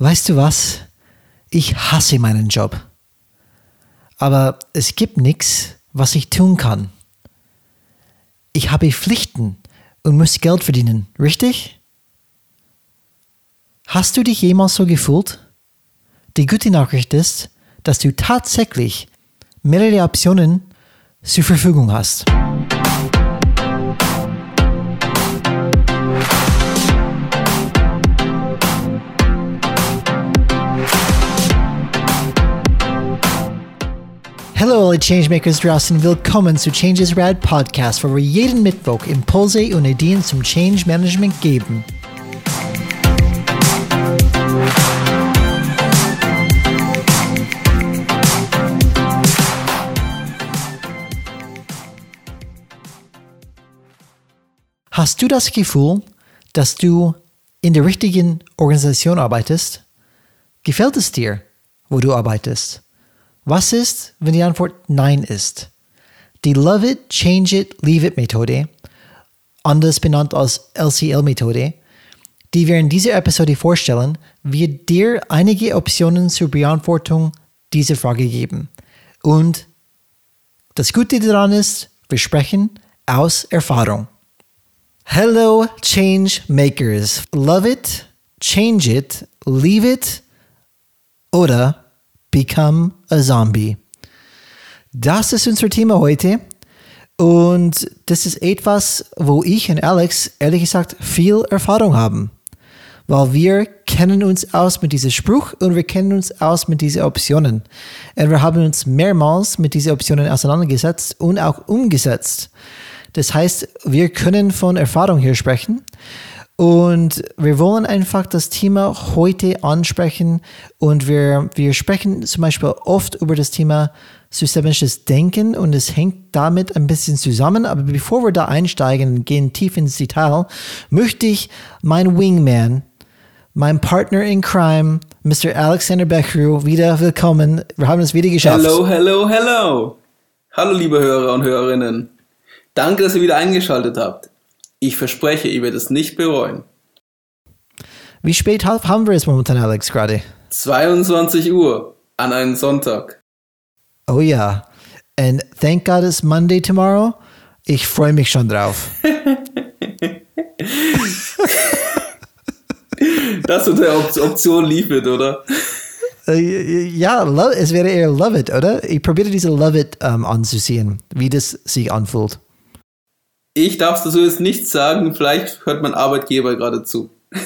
weißt du was? Ich hasse meinen Job. Aber es gibt nichts, was ich tun kann. Ich habe Pflichten und muss Geld verdienen, richtig? Hast du dich jemals so gefühlt? Die gute Nachricht ist, dass du tatsächlich mehrere Optionen zur Verfügung hast. Hallo alle Changemakers draußen, willkommen zu Changes Rad Podcast, wo wir jeden Mittwoch Impulse und Ideen zum Change Management geben. Hast du das Gefühl, dass du in der richtigen Organisation arbeitest? Gefällt es dir, wo du arbeitest? Was ist, wenn die Antwort Nein ist? Die Love It, Change It, Leave It Methode, anders benannt als LCL-Methode, die wir in dieser Episode vorstellen, wird dir einige Optionen zur Beantwortung dieser Frage geben. Und das Gute daran ist, wir sprechen aus Erfahrung. Hello, Change Makers. Love it, change it, leave it oder become a zombie. Das ist unser Thema heute. Und das ist etwas, wo ich und Alex ehrlich gesagt viel Erfahrung haben. Weil wir kennen uns aus mit diesem Spruch und wir kennen uns aus mit diesen Optionen. Und wir haben uns mehrmals mit diesen Optionen auseinandergesetzt und auch umgesetzt. Das heißt, wir können von Erfahrung hier sprechen. Und wir wollen einfach das Thema heute ansprechen. Und wir, wir sprechen zum Beispiel oft über das Thema systemisches Denken und es hängt damit ein bisschen zusammen. Aber bevor wir da einsteigen und gehen tief ins Detail, möchte ich mein Wingman, mein Partner in Crime, Mr. Alexander Beckrew, wieder willkommen. Wir haben es wieder geschafft. Hello, hello, hello. Hallo, liebe Hörer und Hörerinnen. Danke, dass ihr wieder eingeschaltet habt. Ich verspreche, ihr werdet es nicht bereuen. Wie spät haben wir es momentan, Alex, gerade? 22 Uhr an einem Sonntag. Oh ja. And thank God it's Monday tomorrow. Ich freue mich schon drauf. das unter der Option Leave It, oder? Äh, ja, es wäre eher Love It, oder? Ich probiere diese Love It um, anzusehen, wie das sich anfühlt. Ich darf dazu jetzt nichts sagen, vielleicht hört mein Arbeitgeber gerade zu.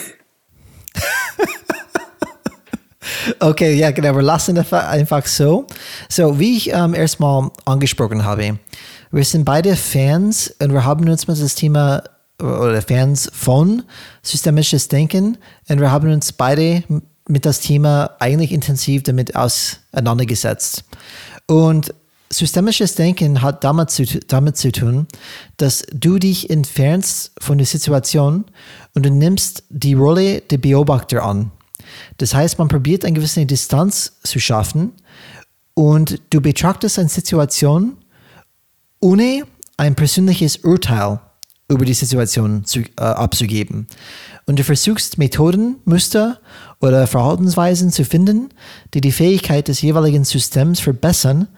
okay, ja, genau, wir lassen es einfach so. So, wie ich ähm, erstmal angesprochen habe, wir sind beide Fans und wir haben uns mit das Thema oder Fans von systemisches Denken und wir haben uns beide mit das Thema eigentlich intensiv damit auseinandergesetzt. Und systemisches Denken hat damit zu, damit zu tun, dass du dich entfernst von der Situation und du nimmst die Rolle der Beobachter an. Das heißt, man probiert eine gewisse Distanz zu schaffen und du betrachtest eine Situation ohne ein persönliches Urteil über die Situation zu, äh, abzugeben. Und du versuchst Methoden, Muster oder Verhaltensweisen zu finden, die die Fähigkeit des jeweiligen Systems verbessern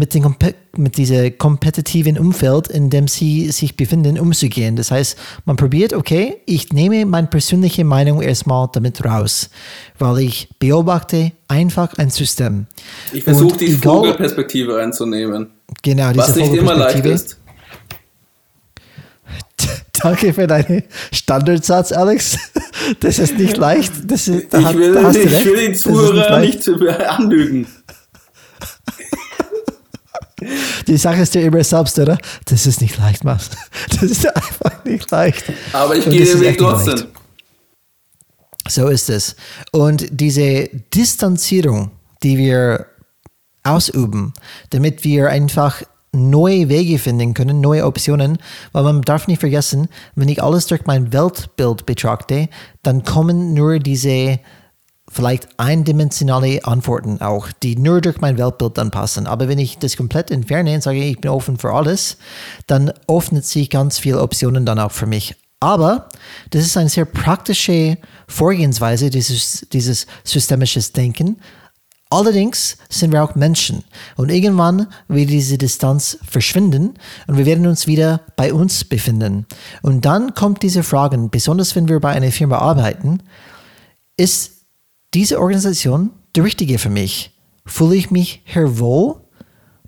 mit, den, mit diesem kompetitiven Umfeld, in dem sie sich befinden, umzugehen. Das heißt, man probiert, okay, ich nehme meine persönliche Meinung erstmal damit raus, weil ich beobachte einfach ein System. Ich versuche die egal, Vogelperspektive einzunehmen. Genau, diese Was nicht immer leicht ist. Danke für deinen Standardsatz, Alex. Das ist nicht leicht. Ist, ich, will, hat, ich will den Zuhörer nicht, nicht anlügen. Die Sache ist ja immer selbst, oder? Das ist nicht leicht, Mann. Das ist einfach nicht leicht. Aber ich gehe den Weg trotzdem. So ist es. Und diese Distanzierung, die wir ausüben, damit wir einfach neue Wege finden können, neue Optionen, weil man darf nicht vergessen, wenn ich alles durch mein Weltbild betrachte, dann kommen nur diese vielleicht eindimensionale Antworten auch, die nur durch mein Weltbild dann passen. Aber wenn ich das komplett entferne und sage, ich bin offen für alles, dann öffnet sich ganz viele Optionen dann auch für mich. Aber das ist eine sehr praktische Vorgehensweise, dieses, dieses systemisches Denken. Allerdings sind wir auch Menschen und irgendwann wird diese Distanz verschwinden und wir werden uns wieder bei uns befinden. Und dann kommt diese Frage, besonders wenn wir bei einer Firma arbeiten, ist diese Organisation die richtige für mich? Fühle ich mich hier wohl?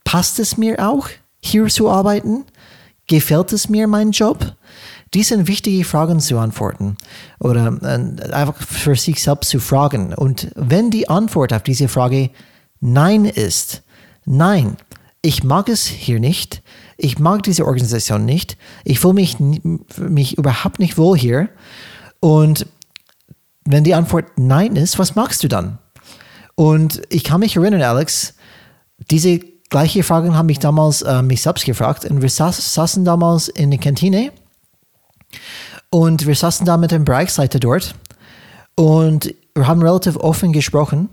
Passt es mir auch, hier zu arbeiten? Gefällt es mir mein Job? Dies sind wichtige Fragen zu antworten oder äh, einfach für sich selbst zu fragen. Und wenn die Antwort auf diese Frage Nein ist, nein, ich mag es hier nicht, ich mag diese Organisation nicht, ich fühle mich, mich überhaupt nicht wohl hier. Und wenn die Antwort Nein ist, was magst du dann? Und ich kann mich erinnern, Alex, diese gleiche Fragen haben mich damals äh, mich selbst gefragt. Und wir saß, saßen damals in der Kantine und wir saßen da mit dem Bereichsleiter dort und wir haben relativ offen gesprochen.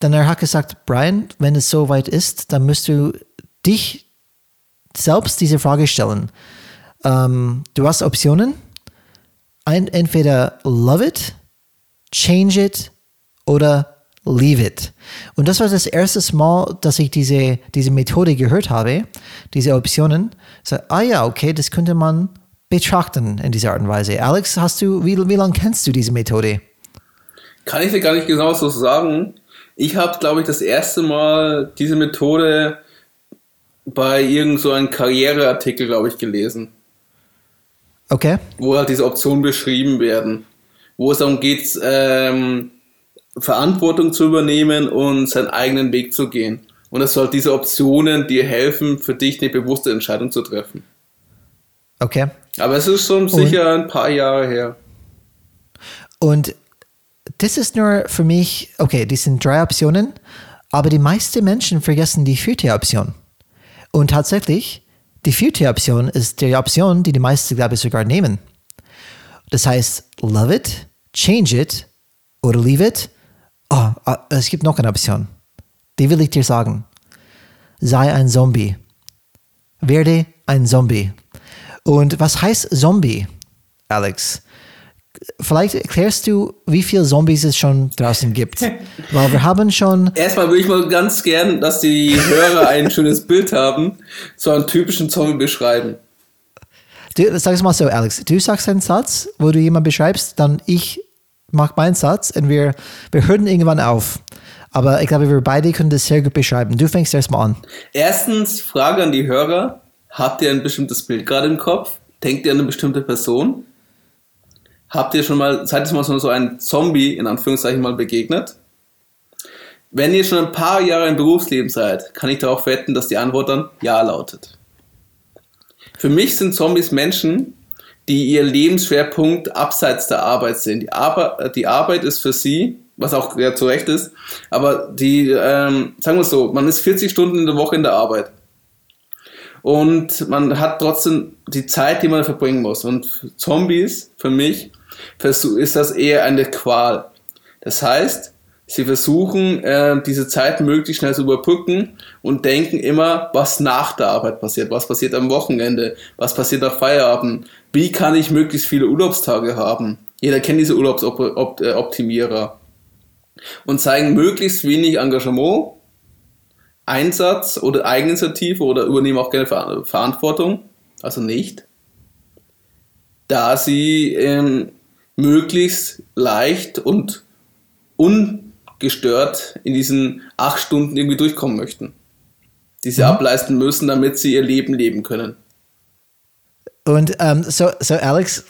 Dann er hat gesagt, Brian, wenn es so weit ist, dann musst du dich selbst diese Frage stellen. Ähm, du hast Optionen. Ein, entweder love it, change it oder leave it. Und das war das erste Mal, dass ich diese, diese Methode gehört habe, diese Optionen. So, ah ja, okay, das könnte man betrachten in dieser Art und Weise. Alex, hast du, wie, wie lange kennst du diese Methode? Kann ich dir gar nicht genau so sagen. Ich habe, glaube ich, das erste Mal diese Methode bei irgend so einem Karriereartikel, glaube ich, gelesen. Okay. Wo halt diese Optionen beschrieben werden. Wo es darum geht, ähm, Verantwortung zu übernehmen und seinen eigenen Weg zu gehen. Und es soll diese Optionen dir helfen, für dich eine bewusste Entscheidung zu treffen. Okay. Aber es ist schon sicher und, ein paar Jahre her. Und das ist nur für mich, okay, das sind drei Optionen, aber die meisten Menschen vergessen die vierte Option. Und tatsächlich, die vierte Option ist die Option, die die meisten, glaube ich, sogar nehmen. Das heißt, love it, change it oder leave it Oh, es gibt noch eine Option. Die will ich dir sagen. Sei ein Zombie. Werde ein Zombie. Und was heißt Zombie, Alex? Vielleicht erklärst du, wie viele Zombies es schon draußen gibt. Weil wir haben schon. Erstmal würde ich mal ganz gern, dass die Hörer ein schönes Bild haben, so einen typischen Zombie beschreiben. Du, sag es mal so, Alex. Du sagst einen Satz, wo du jemanden beschreibst, dann ich mach meinen Satz und wir, wir hören irgendwann auf. Aber ich glaube, wir beide können das sehr gut beschreiben. Du fängst erstmal an. Erstens, Frage an die Hörer. Habt ihr ein bestimmtes Bild gerade im Kopf? Denkt ihr an eine bestimmte Person? Habt ihr schon mal, seid ihr mal so ein Zombie, in Anführungszeichen, mal begegnet? Wenn ihr schon ein paar Jahre im Berufsleben seid, kann ich darauf wetten, dass die Antwort dann Ja lautet. Für mich sind Zombies Menschen, die ihr Lebensschwerpunkt abseits der Arbeit sind. Die, Arbeit, die Arbeit ist für sie, was auch ja, zu Recht ist, aber die, ähm, sagen wir es so, man ist 40 Stunden in der Woche in der Arbeit. Und man hat trotzdem die Zeit, die man verbringen muss. Und Zombies, für mich, ist das eher eine Qual. Das heißt, sie versuchen, äh, diese Zeit möglichst schnell zu überbrücken und denken immer, was nach der Arbeit passiert, was passiert am Wochenende, was passiert nach Feierabend, wie kann ich möglichst viele Urlaubstage haben? Jeder kennt diese Urlaubsoptimierer. Und zeigen möglichst wenig Engagement, Einsatz oder Eigeninitiative oder übernehmen auch gerne Verantwortung, also nicht, da sie ähm, möglichst leicht und ungestört in diesen acht Stunden irgendwie durchkommen möchten, die sie mhm. ableisten müssen, damit sie ihr Leben leben können. Und ähm, so, so Alex,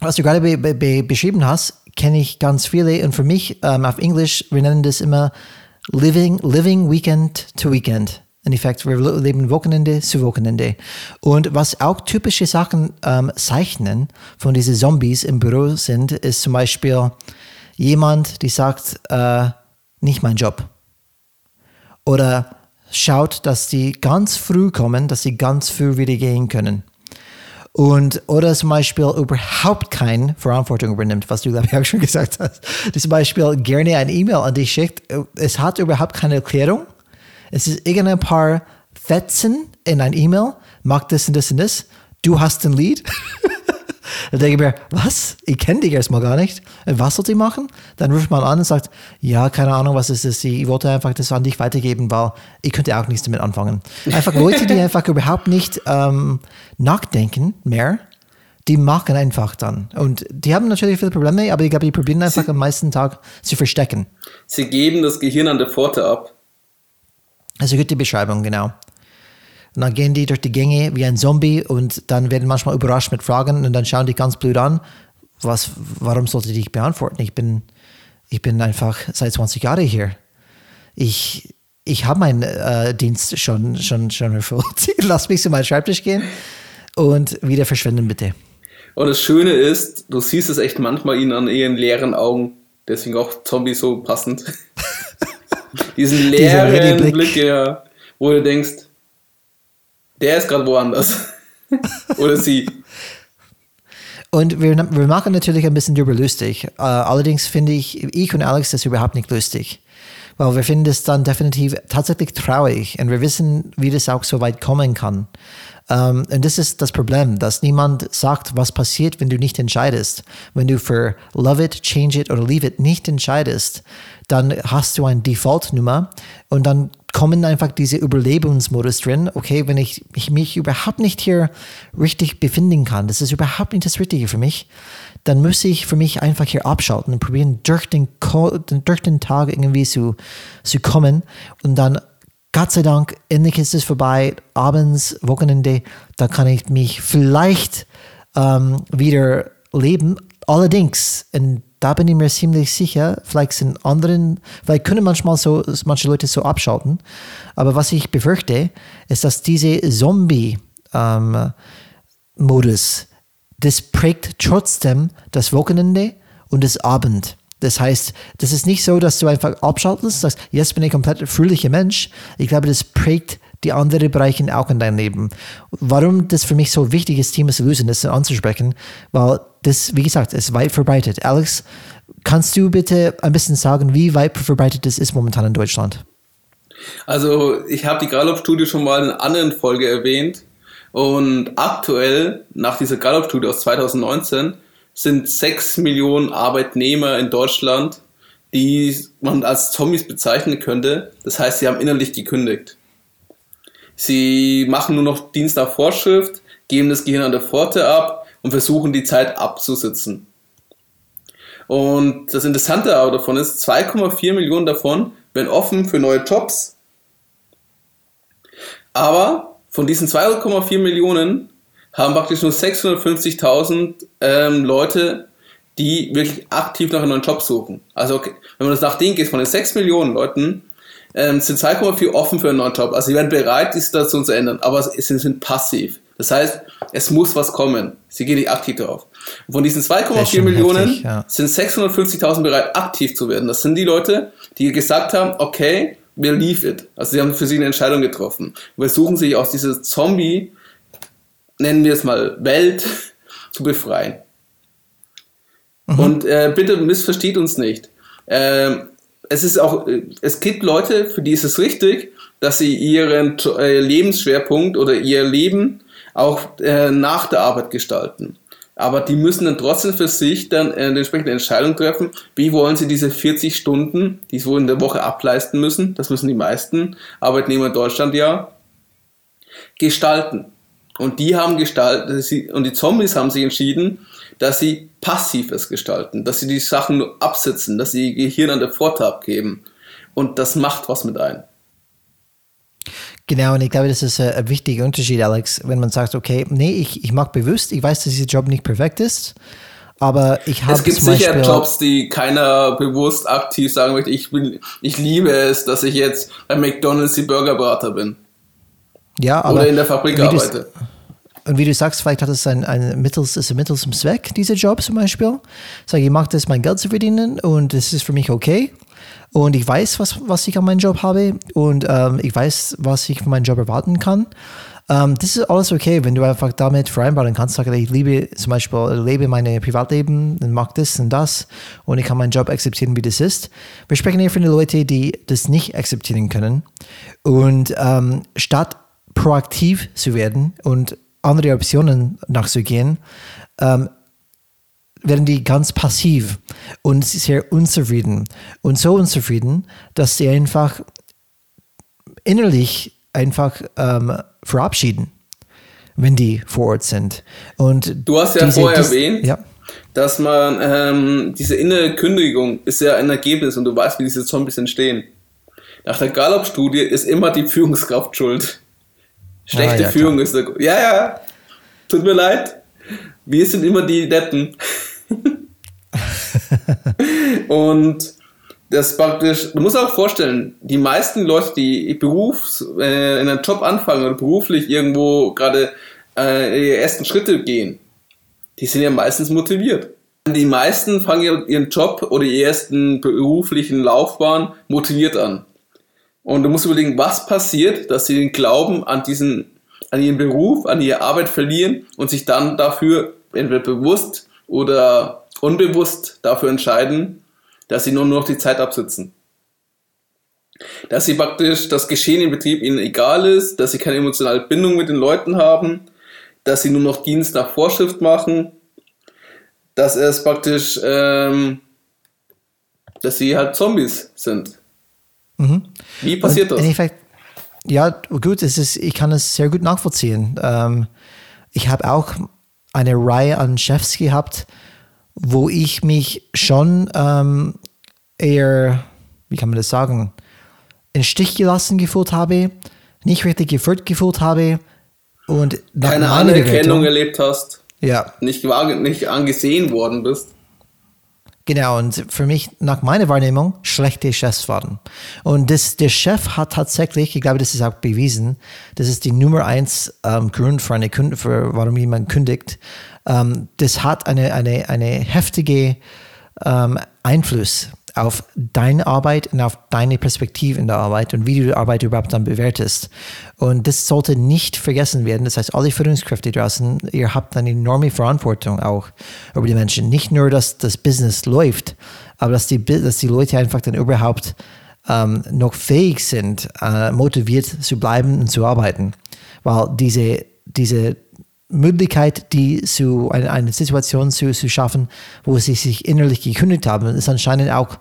was du gerade be be beschrieben hast, kenne ich ganz viele und für mich ähm, auf Englisch, wir nennen das immer Living, living Weekend to Weekend. In Effekt, wir leben Wochenende zu Wochenende. Und was auch typische Sachen ähm, zeichnen von diesen Zombies im Büro sind, ist zum Beispiel jemand, die sagt, äh, nicht mein Job. Oder schaut, dass die ganz früh kommen, dass sie ganz früh wieder gehen können. Und, oder zum Beispiel überhaupt keine Verantwortung übernimmt, was du, glaube ich, auch schon gesagt hast. Zum Beispiel gerne eine E-Mail an dich schickt. Es hat überhaupt keine Erklärung. Es ist irgendein paar Fetzen in ein E-Mail. Mach das und das und das. Du hast ein Lied. Dann denke ich mir, was? Ich kenne dich erstmal gar nicht. Was soll ich machen? Dann ruft man an und sagt, ja, keine Ahnung, was ist das? Ich wollte einfach das an dich weitergeben, weil ich könnte auch nichts damit anfangen. Einfach Leute, die einfach überhaupt nicht ähm, nachdenken mehr, die machen einfach dann. Und die haben natürlich viele Probleme, aber ich glaube, die probieren einfach Sie, am meisten Tag zu verstecken. Sie geben das Gehirn an der Pforte ab. Eine gute Beschreibung, genau. Und dann gehen die durch die Gänge wie ein Zombie und dann werden manchmal überrascht mit Fragen und dann schauen die ganz blöd an. Was, warum sollte ich dich beantworten? Ich bin, ich bin einfach seit 20 Jahren hier. Ich, ich habe meinen äh, Dienst schon, schon, schon erfüllt. Lass mich zu meinem Schreibtisch gehen und wieder verschwinden, bitte. Und das Schöne ist, du siehst es echt manchmal ihnen an ihren leeren Augen. Deswegen auch Zombie so passend. Diesen leeren Blick, Blick, ja, wo du denkst, der ist gerade woanders. Oder sie. Und wir, wir machen natürlich ein bisschen darüber lustig. Uh, allerdings finde ich, ich und Alex das überhaupt nicht lustig. Weil wir finden es dann definitiv tatsächlich traurig und wir wissen, wie das auch so weit kommen kann. Um, ähm, und das ist das Problem, dass niemand sagt, was passiert, wenn du nicht entscheidest. Wenn du für Love It, Change It oder Leave It nicht entscheidest, dann hast du eine Default-Nummer und dann kommen einfach diese Überlebensmodus drin. Okay, wenn ich, ich mich überhaupt nicht hier richtig befinden kann, das ist überhaupt nicht das Richtige für mich, dann muss ich für mich einfach hier abschalten und probieren, durch den, durch den Tag irgendwie zu, zu kommen und dann Gott sei Dank, endlich ist es vorbei, abends, Wochenende, da kann ich mich vielleicht ähm, wieder leben. Allerdings, in da bin ich mir ziemlich sicher, vielleicht sind anderen, vielleicht können manchmal so, manche Leute so abschalten, aber was ich befürchte, ist, dass diese Zombie-Modus, ähm, das prägt trotzdem das Wochenende und das Abend. Das heißt, das ist nicht so, dass du einfach abschaltest, sagst, jetzt bin ich komplett fröhlicher Mensch. Ich glaube, das prägt die anderen Bereiche auch in deinem Leben. Warum das für mich so wichtig ist, Thema zu lösen, das anzusprechen, weil das, wie gesagt, ist weit verbreitet. Alex, kannst du bitte ein bisschen sagen, wie weit verbreitet das ist momentan in Deutschland? Also, ich habe die Gallup-Studie schon mal in einer anderen Folge erwähnt. Und aktuell, nach dieser Gallup-Studie aus 2019, sind 6 Millionen Arbeitnehmer in Deutschland, die man als Zombies bezeichnen könnte. Das heißt, sie haben innerlich gekündigt. Sie machen nur noch Dienst nach Vorschrift, geben das Gehirn an der Pforte ab und versuchen die Zeit abzusitzen. Und das Interessante davon ist, 2,4 Millionen davon werden offen für neue Jobs. Aber von diesen 2,4 Millionen haben praktisch nur 650.000 ähm, Leute, die wirklich aktiv nach einem neuen Job suchen. Also okay, wenn man das nach denen geht, von den 6 Millionen Leuten ähm, sind 2,4 offen für einen neuen Job. Also sie werden bereit, die Situation zu ändern, aber sie sind passiv. Das heißt, es muss was kommen. Sie gehen nicht aktiv drauf. Und von diesen 2,4 Millionen heftig, ja. sind 650.000 bereit, aktiv zu werden. Das sind die Leute, die gesagt haben, okay, wir leave it. Also sie haben für sich eine Entscheidung getroffen. Wir versuchen sich aus dieser Zombie, nennen wir es mal Welt, zu befreien. Mhm. Und äh, bitte missversteht uns nicht. Ähm, es ist auch, äh, es gibt Leute, für die ist es richtig, dass sie ihren äh, Lebensschwerpunkt oder ihr Leben auch äh, nach der Arbeit gestalten. Aber die müssen dann trotzdem für sich dann eine entsprechende Entscheidung treffen, wie wollen sie diese 40 Stunden, die sie wohl in der Woche ableisten müssen, das müssen die meisten Arbeitnehmer in Deutschland ja, gestalten. Und die haben gestaltet, und die Zombies haben sich entschieden, dass sie passives gestalten, dass sie die Sachen nur absitzen, dass sie ihr Gehirn an der Pforte abgeben. Und das macht was mit einem. Genau, und ich glaube, das ist ein wichtiger Unterschied, Alex, wenn man sagt, okay, nee, ich, ich mag bewusst, ich weiß, dass dieser Job nicht perfekt ist, aber ich habe Es gibt sicher Beispiel Jobs, die keiner bewusst aktiv sagen möchte, ich, bin, ich liebe es, dass ich jetzt bei McDonalds die Burgerbrater bin. Ja, aber. Oder in der Fabrik arbeite. Und wie du sagst, vielleicht hat es ein, ein mittels, ist ein Mittel zum Zweck, dieser Job zum Beispiel. Sag, ich mag das, mein Geld zu verdienen und das ist für mich okay. Und ich weiß, was, was ich an meinem Job habe und ähm, ich weiß, was ich von meinem Job erwarten kann. Ähm, das ist alles okay, wenn du einfach damit vereinbaren kannst. Sag, ich liebe zum Beispiel, lebe mein Privatleben und mag das und das und ich kann meinen Job akzeptieren, wie das ist. Wir sprechen hier von den Leuten, die das nicht akzeptieren können. Und ähm, statt proaktiv zu werden und andere Optionen nachzugehen, ähm, werden die ganz passiv und sehr unzufrieden. Und so unzufrieden, dass sie einfach innerlich einfach ähm, verabschieden, wenn die vor Ort sind. Und du hast ja diese, vorher dies, erwähnt, ja. dass man ähm, diese innere Kündigung ist ja ein Ergebnis und du weißt, wie diese Zombies entstehen. Nach der Gallup-Studie ist immer die Führungskraft schuld. Schlechte Ah, ja, Führung ist der. Ja, ja. Tut mir leid. Wir sind immer die Deppen. und das praktisch, du musst auch vorstellen, die meisten Leute, die Berufs, äh, in einen Job anfangen oder beruflich irgendwo gerade äh, ihre ersten Schritte gehen, die sind ja meistens motiviert. Die meisten fangen ihren Job oder ihren ersten beruflichen Laufbahn motiviert an. Und du musst überlegen, was passiert, dass sie den Glauben an diesen, an ihren Beruf, an ihre Arbeit verlieren und sich dann dafür entweder bewusst oder unbewusst dafür entscheiden, dass sie nur noch die Zeit absitzen. Dass sie praktisch das Geschehen im Betrieb ihnen egal ist, dass sie keine emotionale Bindung mit den Leuten haben, dass sie nur noch Dienst nach Vorschrift machen, dass es praktisch, ähm, dass sie halt Zombies sind. Mhm. Wie passiert Und das? in Effekt, ja, gut, es ist, ich kann es sehr gut nachvollziehen. Ähm, ich habe auch eine Reihe an Chefs gehabt, wo ich mich schon ähm, eher, wie kann man das sagen, in Stich gelassen gefühlt habe, nicht richtig geführt gefühlt habe und Keine Anerkennung erlebt hast, Ja, nicht, nicht angesehen worden bist. Genau, und für mich, nach meiner Wahrnehmung, schlechte Chefs waren. Und das, der Chef hat tatsächlich, ich glaube, das ist auch bewiesen, das ist die Nummer eins ähm, Grund für eine Künde, für warum jemand kündigt. Ähm, das hat eine, eine, eine heftige ähm, Einfluss auf deine Arbeit und auf deine Perspektive in der Arbeit und wie du die Arbeit überhaupt dann bewertest. Und das sollte nicht vergessen werden. Das heißt, alle Führungskräfte draußen, ihr habt eine enorme Verantwortung auch über die Menschen. Nicht nur, dass das Business läuft, aber dass die, dass die Leute einfach dann überhaupt ähm, noch fähig sind, äh, motiviert zu bleiben und zu arbeiten. Weil diese, diese Möglichkeit, die zu eine, eine Situation zu, zu schaffen, wo sie sich innerlich gekündigt haben, ist anscheinend auch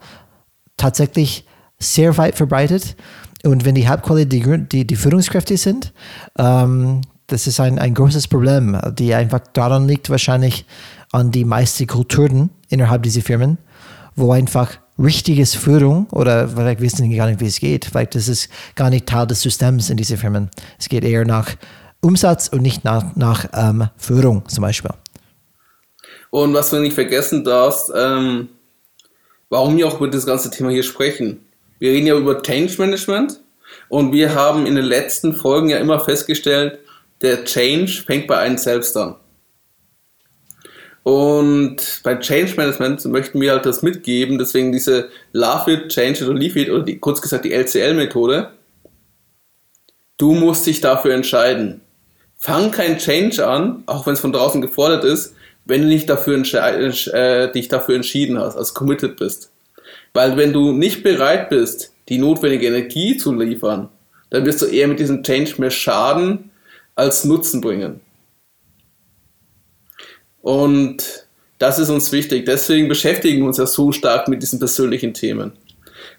tatsächlich sehr weit verbreitet. Und wenn die Hauptquelle die, die, die Führungskräfte sind, ähm, das ist ein, ein großes Problem, die einfach daran liegt, wahrscheinlich an die meisten Kulturen innerhalb dieser Firmen, wo einfach richtiges Führung oder vielleicht wissen die gar nicht, wie es geht, vielleicht ist gar nicht Teil des Systems in diesen Firmen. Es geht eher nach Umsatz und nicht nach, nach ähm, Führung zum Beispiel. Und was du nicht vergessen darfst, ähm, warum wir auch über das ganze Thema hier sprechen. Wir reden ja über Change Management und wir haben in den letzten Folgen ja immer festgestellt, der Change fängt bei einem selbst an. Und bei Change Management möchten wir halt das mitgeben, deswegen diese Love It, Change It oder Leave It oder die, kurz gesagt die LCL-Methode. Du musst dich dafür entscheiden. Fang kein Change an, auch wenn es von draußen gefordert ist, wenn du nicht dafür äh, dich dafür entschieden hast, also committed bist. Weil wenn du nicht bereit bist, die notwendige Energie zu liefern, dann wirst du eher mit diesem Change mehr Schaden als Nutzen bringen. Und das ist uns wichtig. Deswegen beschäftigen wir uns ja so stark mit diesen persönlichen Themen.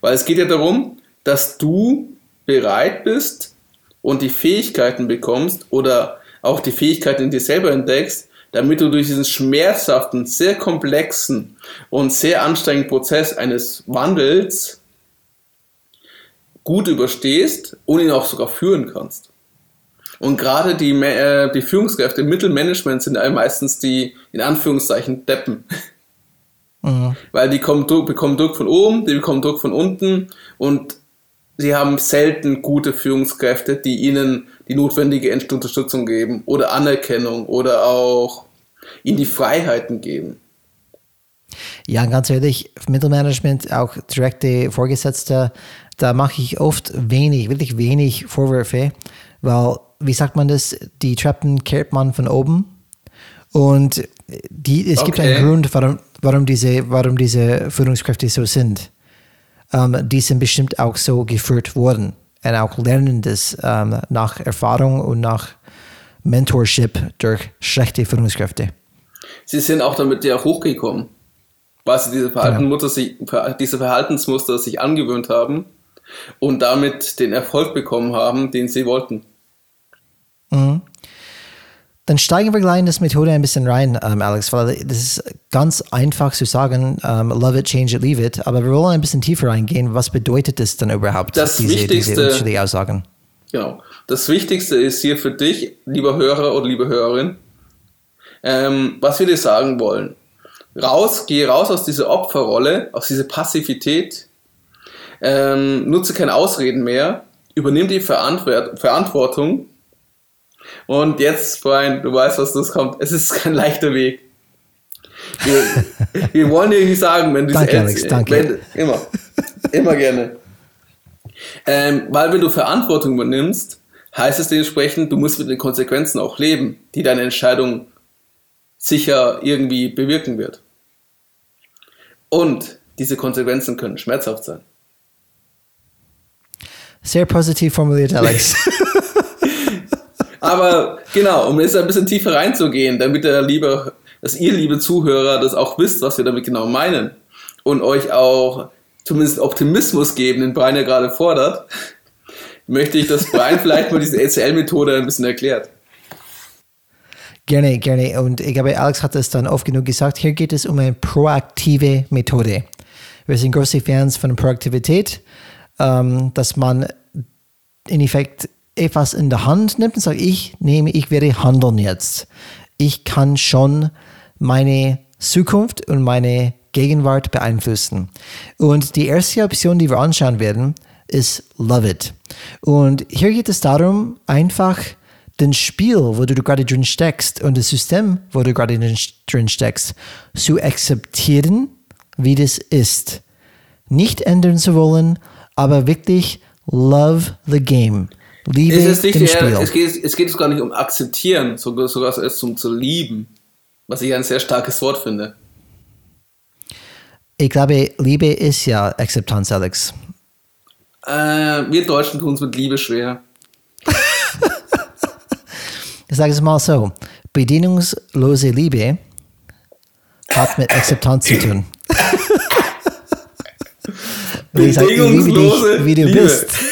Weil es geht ja darum, dass du bereit bist und die Fähigkeiten bekommst oder auch die Fähigkeiten in dir selber entdeckst, damit du durch diesen schmerzhaften, sehr komplexen und sehr anstrengenden Prozess eines Wandels gut überstehst und ihn auch sogar führen kannst. Und gerade die, äh, die Führungskräfte im Mittelmanagement sind ja meistens die, in Anführungszeichen, Deppen. Mhm. Weil die kommen, bekommen Druck von oben, die bekommen Druck von unten und sie haben selten gute Führungskräfte, die ihnen die notwendige Unterstützung geben oder Anerkennung oder auch ihnen die Freiheiten geben. Ja, ganz ehrlich, Mittelmanagement, auch direkte Vorgesetzte, da mache ich oft wenig, wirklich wenig Vorwürfe, weil, wie sagt man das, die Treppen kehrt man von oben und die, es gibt Okay. einen Grund, warum, warum, diese, warum diese Führungskräfte so sind. Ähm, die sind bestimmt auch so geführt worden und auch lernen das ähm, nach Erfahrung und nach Mentorship durch schlechte Führungskräfte. Sie sind auch damit ja hochgekommen, weil sie diese, Verhaltensmuster sich, diese Verhaltensmuster sich angewöhnt haben und damit den Erfolg bekommen haben, den sie wollten. Mhm. Dann steigen wir gleich in das Methode ein bisschen rein, ähm, Alex, weil das ist ganz einfach zu sagen, ähm, love it, change it, leave it, aber wir wollen ein bisschen tiefer reingehen. Was bedeutet das dann überhaupt, das diese, Wichtigste, diese Aussagen? Genau. Das Wichtigste ist hier für dich, lieber Hörer oder liebe Hörerin, ähm, was wir dir sagen wollen. Raus, geh raus aus dieser Opferrolle, aus dieser Passivität, ähm, nutze keine Ausreden mehr, übernimm die Verantwort Verantwortung und jetzt, Brian, du weißt, was das kommt. Es ist kein leichter Weg. Wir, wir wollen dir nicht sagen, wenn du danke, Alex, danke. Wenn, immer, immer gerne. Ähm, weil wenn du Verantwortung übernimmst, heißt es dementsprechend, du musst mit den Konsequenzen auch leben, die deine Entscheidung sicher irgendwie bewirken wird. Und diese Konsequenzen können schmerzhaft sein. Sehr positiv formuliert, Alex. Aber genau, um jetzt ein bisschen tiefer reinzugehen, damit der liebe, dass ihr, liebe Zuhörer, das auch wisst, was wir damit genau meinen und euch auch zumindest Optimismus geben, den Brian ja gerade fordert, möchte ich, dass Brian vielleicht mal diese ECL-Methode ein bisschen erklärt. Gerne, gerne. Und ich glaube, Alex hat es dann oft genug gesagt. Hier geht es um eine proaktive Methode. Wir sind große Fans von Proaktivität, ähm, dass man in Effekt etwas in der Hand nimmt und sagt, ich nehme, ich werde handeln jetzt. Ich kann schon meine Zukunft und meine Gegenwart beeinflussen. Und die erste Option, die wir anschauen werden, ist Love It. Und hier geht es darum, einfach den Spiel, wo du gerade drin steckst und das System, wo du gerade drin steckst, zu akzeptieren, wie das ist. Nicht ändern zu wollen, aber wirklich love the game. Liebe es ist nicht dem Spiel. Es geht, es geht es gar nicht um akzeptieren, sogar, sogar erst um zu lieben, was ich ein sehr starkes Wort finde. Ich glaube, Liebe ist ja Akzeptanz, Alex. Äh, wir Deutschen tun es mit Liebe schwer. ich sage es mal so: Bedienungslose Liebe hat mit Akzeptanz zu tun. ich sage, ich liebe dich, wie du Liebe. bist.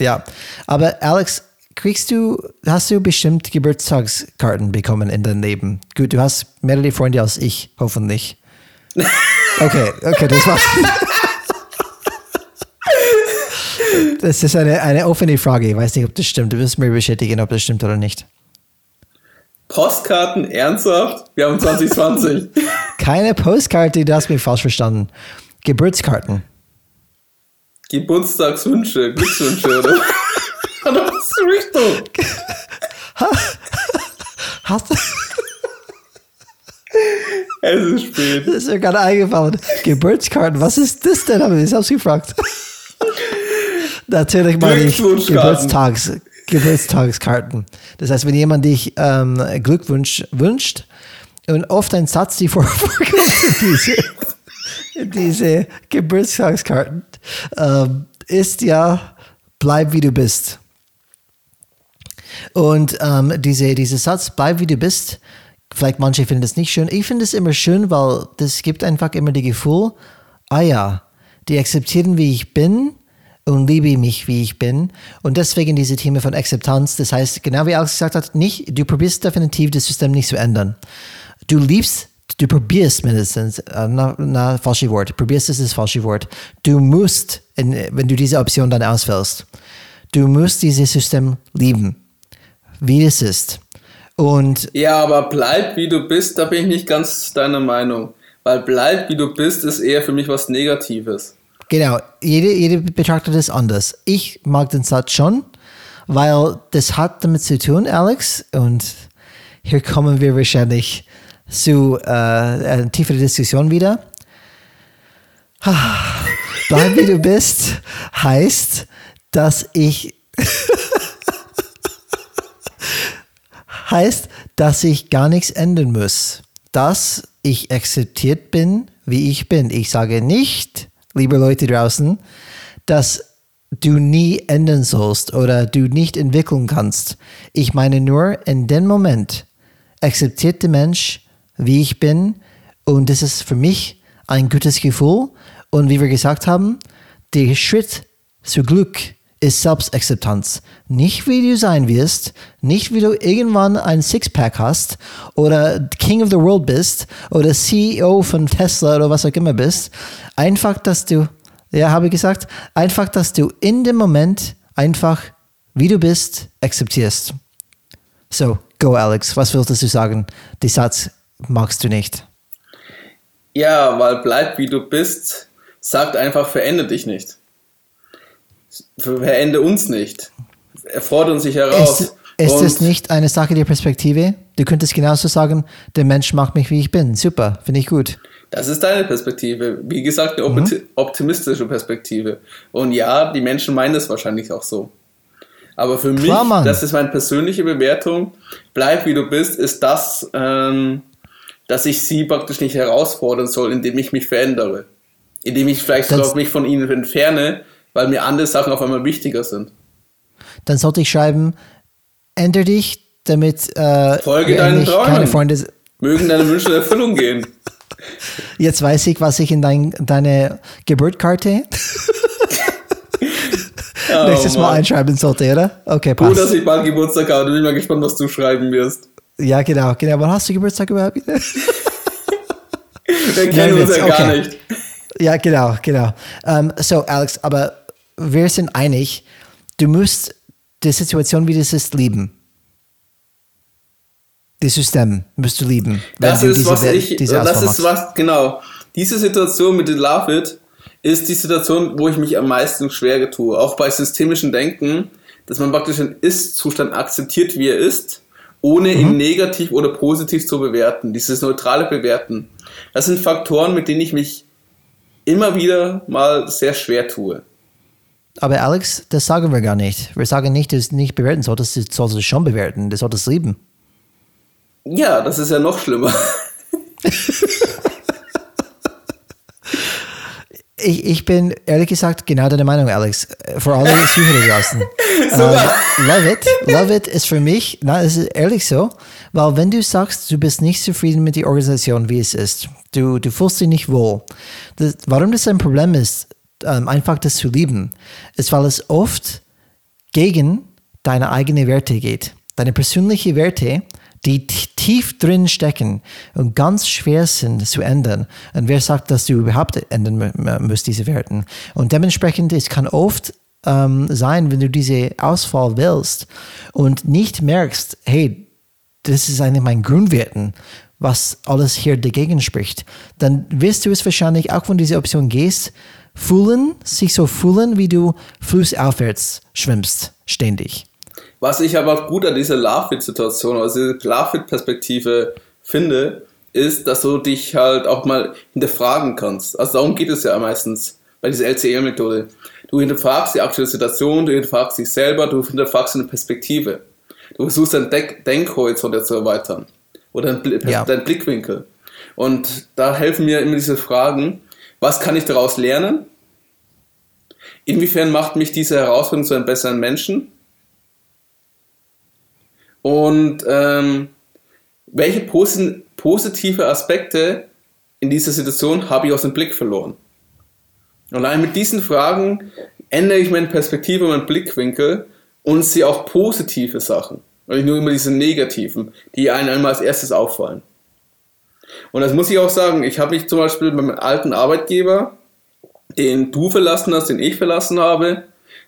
Ja, aber Alex, kriegst du, hast du bestimmt Geburtstagskarten bekommen in deinem Leben? Gut, du hast mehrere Freunde als ich, hoffentlich. Okay, okay, das war's. Das ist eine, eine offene Frage. Ich weiß nicht, ob das stimmt. Du wirst mir bestätigen, ob das stimmt oder nicht. Postkarten, ernsthaft? Wir haben 2020. Keine Postkarte, du hast mich falsch verstanden. Geburtskarten. Geburtstagswünsche, Glückswünsche, oder? Was ist Richtung? Hast du. Es ist spät. Das ist mir gerade eingefallen. Geburtskarten, was ist das denn? Habe ich selbst gefragt. Natürlich meine ich Geburtstags, Geburtstagskarten. Das heißt, wenn jemand dich ähm, Glückwunsch wünscht und oft ein Satz, die vorkommt diese, diese Geburtstagskarten, ähm, ist ja, bleib wie du bist. Und ähm, diese, dieser Satz, bleib wie du bist, vielleicht manche finden das nicht schön. Ich finde es immer schön, weil das gibt einfach immer das Gefühl, ah ja, die akzeptieren, wie ich bin und liebe mich, wie ich bin. Und deswegen diese Thema von Akzeptanz. Das heißt, genau wie Alex gesagt hat, nicht, du probierst definitiv das System nicht zu ändern. Du liebst du probierst mindestens, äh, na, na, falsche Wort, probierst ist das falsche Wort. Du musst, wenn du diese Option dann auswählst, du musst dieses System lieben, wie es ist. Und ja, aber bleib wie du bist, da bin ich nicht ganz deiner Meinung. Weil bleib wie du bist ist eher für mich was Negatives. Genau, jede, jede betrachtet es anders. Ich mag den Satz schon, weil das hat damit zu tun, Alex, und hier kommen wir wahrscheinlich zu äh, eine tiefere Diskussion wieder. Bleib wie du bist heißt, dass ich heißt, dass ich gar nichts ändern muss. Dass ich akzeptiert bin, wie ich bin. Ich sage nicht, liebe Leute draußen, dass du nie ändern sollst oder du nicht entwickeln kannst. Ich meine nur, in dem Moment akzeptiert der Mensch, wie ich bin. Und das ist für mich ein gutes Gefühl. Und wie wir gesagt haben, der Schritt zu Glück ist Selbstakzeptanz. Nicht wie du sein wirst, nicht wie du irgendwann ein Sixpack hast oder King of the World bist oder CEO von Tesla oder was auch immer bist. Einfach, dass du, ja, habe ich gesagt, einfach, dass du in dem Moment einfach, wie du bist, akzeptierst. So, go Alex, was willst du sagen? Die Satz magst du nicht. Ja, weil bleib wie du bist, sagt einfach, verändere dich nicht verende uns nicht. Er fordert sich heraus. Ist, ist es nicht eine Sache der Perspektive? Du könntest genauso sagen, der Mensch macht mich, wie ich bin. Super, finde ich gut. Das ist deine Perspektive. Wie gesagt, eine mhm. optimistische Perspektive. Und ja, die Menschen meinen es wahrscheinlich auch so. Aber für Klar, mich, Mann. das ist meine persönliche Bewertung, bleib wie du bist, ist das, ähm, dass ich sie praktisch nicht herausfordern soll, indem ich mich verändere. Indem ich vielleicht sogar mich von ihnen entferne, weil mir andere Sachen auf einmal wichtiger sind. Dann sollte ich schreiben, ändere dich, damit äh, Folge deinen Träumen. Keine Freunde Mögen deine Wünsche in Erfüllung gehen. Jetzt weiß ich, was ich in dein, deine Geburtskarte oh, nächstes Mal Mann. einschreiben sollte, oder? Okay, passt. Gut, dass ich bald Geburtstag habe. Bin mal gespannt, was du schreiben wirst. Ja, genau, genau. Wann hast du Geburtstag überhaupt? Wir kennen uns ja gar nicht. Ja, genau, genau. Um, so, Alex, aber wir sind einig, du musst die Situation, wie das ist, lieben. Das System musst du lieben. Das ist, diese, was ich, das ist was, genau. Diese Situation mit dem Love It ist die Situation, wo ich mich am meisten schwer tue. Auch bei systemischen Denken, dass man praktisch den Ist-Zustand akzeptiert, wie er ist, ohne mhm. ihn negativ oder positiv zu bewerten. Dieses neutrale Bewerten. Das sind Faktoren, mit denen ich mich immer wieder mal sehr schwer tue. Aber Alex, das sagen wir gar nicht. Wir sagen nicht, dass du nicht bewerten solltest, du solltest es schon bewerten, du solltest lieben. Ja, das ist ja noch schlimmer. ich, ich bin ehrlich gesagt genau deiner Meinung, Alex. Vor allem Zuhörer draußen. uh, love it. Love it ist für mich, na, es ist ehrlich so, weil wenn du sagst, du bist nicht zufrieden mit der Organisation, wie es ist, du, du fühlst dich nicht wohl, das, warum das ein Problem ist, ähm, einfach das zu lieben, ist, weil es oft gegen deine eigenen Werte geht. Deine persönlichen Werte, die tief drin stecken und ganz schwer sind zu ändern. Und wer sagt, dass du überhaupt ändern musst, diese Werte? Und dementsprechend, es kann oft ähm, sein, wenn du diese Auswahl willst und nicht merkst, hey, das ist eigentlich mein Grundwerten, was alles hier dagegen spricht, dann wirst du es wahrscheinlich, auch wenn du diese Option gehst, fühlen, sich so fühlen, wie du flussaufwärts schwimmst, ständig. Was ich aber gut an dieser Love-Fit-Situation, also diese Love-Fit-Perspektive finde, ist, dass du dich halt auch mal hinterfragen kannst. Also darum geht es ja meistens bei dieser LCL-Methode. Du hinterfragst die aktuelle Situation, du hinterfragst dich selber, du hinterfragst eine Perspektive. Du versuchst deinen Denkhorizont zu erweitern oder deinen, ja. deinen Blickwinkel. Und da helfen mir immer diese Fragen, was kann ich daraus lernen? Inwiefern macht mich diese Herausforderung zu einem besseren Menschen? Und ähm, welche posi positive Aspekte in dieser Situation habe ich aus dem Blick verloren? Und allein mit diesen Fragen ändere ich meine Perspektive, meinen Blickwinkel und sehe auch positive Sachen. Und nicht nur immer diese negativen, die einem einmal als erstes auffallen. Und das muss ich auch sagen, ich habe mich zum Beispiel beim alten Arbeitgeber, den du verlassen hast, den ich verlassen habe,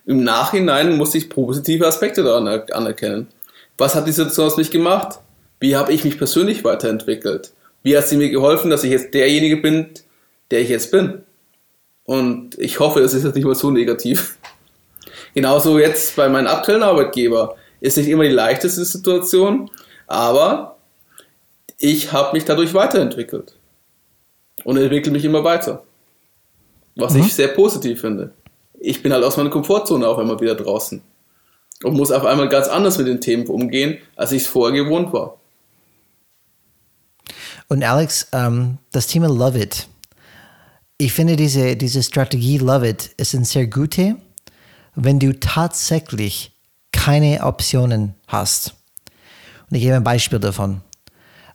im Nachhinein musste ich positive Aspekte daran anerkennen. Was hat die Situation aus mich gemacht? Wie habe ich mich persönlich weiterentwickelt? Wie hat sie mir geholfen, dass ich jetzt derjenige bin, der ich jetzt bin? Und ich hoffe, es ist jetzt nicht mal so negativ. Genauso jetzt bei meinem aktuellen Arbeitgeber. Ist nicht immer die leichteste Situation, aber ich habe mich dadurch weiterentwickelt und entwickle mich immer weiter. Was mhm. ich sehr positiv finde. Ich bin halt aus meiner Komfortzone auf einmal wieder draußen und muss auf einmal ganz anders mit den Themen umgehen, als ich es vorher gewohnt war. Und Alex, ähm, das Thema Love It. Ich finde diese, diese Strategie Love It ist eine sehr gute, wenn du tatsächlich keine Optionen hast. Und ich gebe ein Beispiel davon.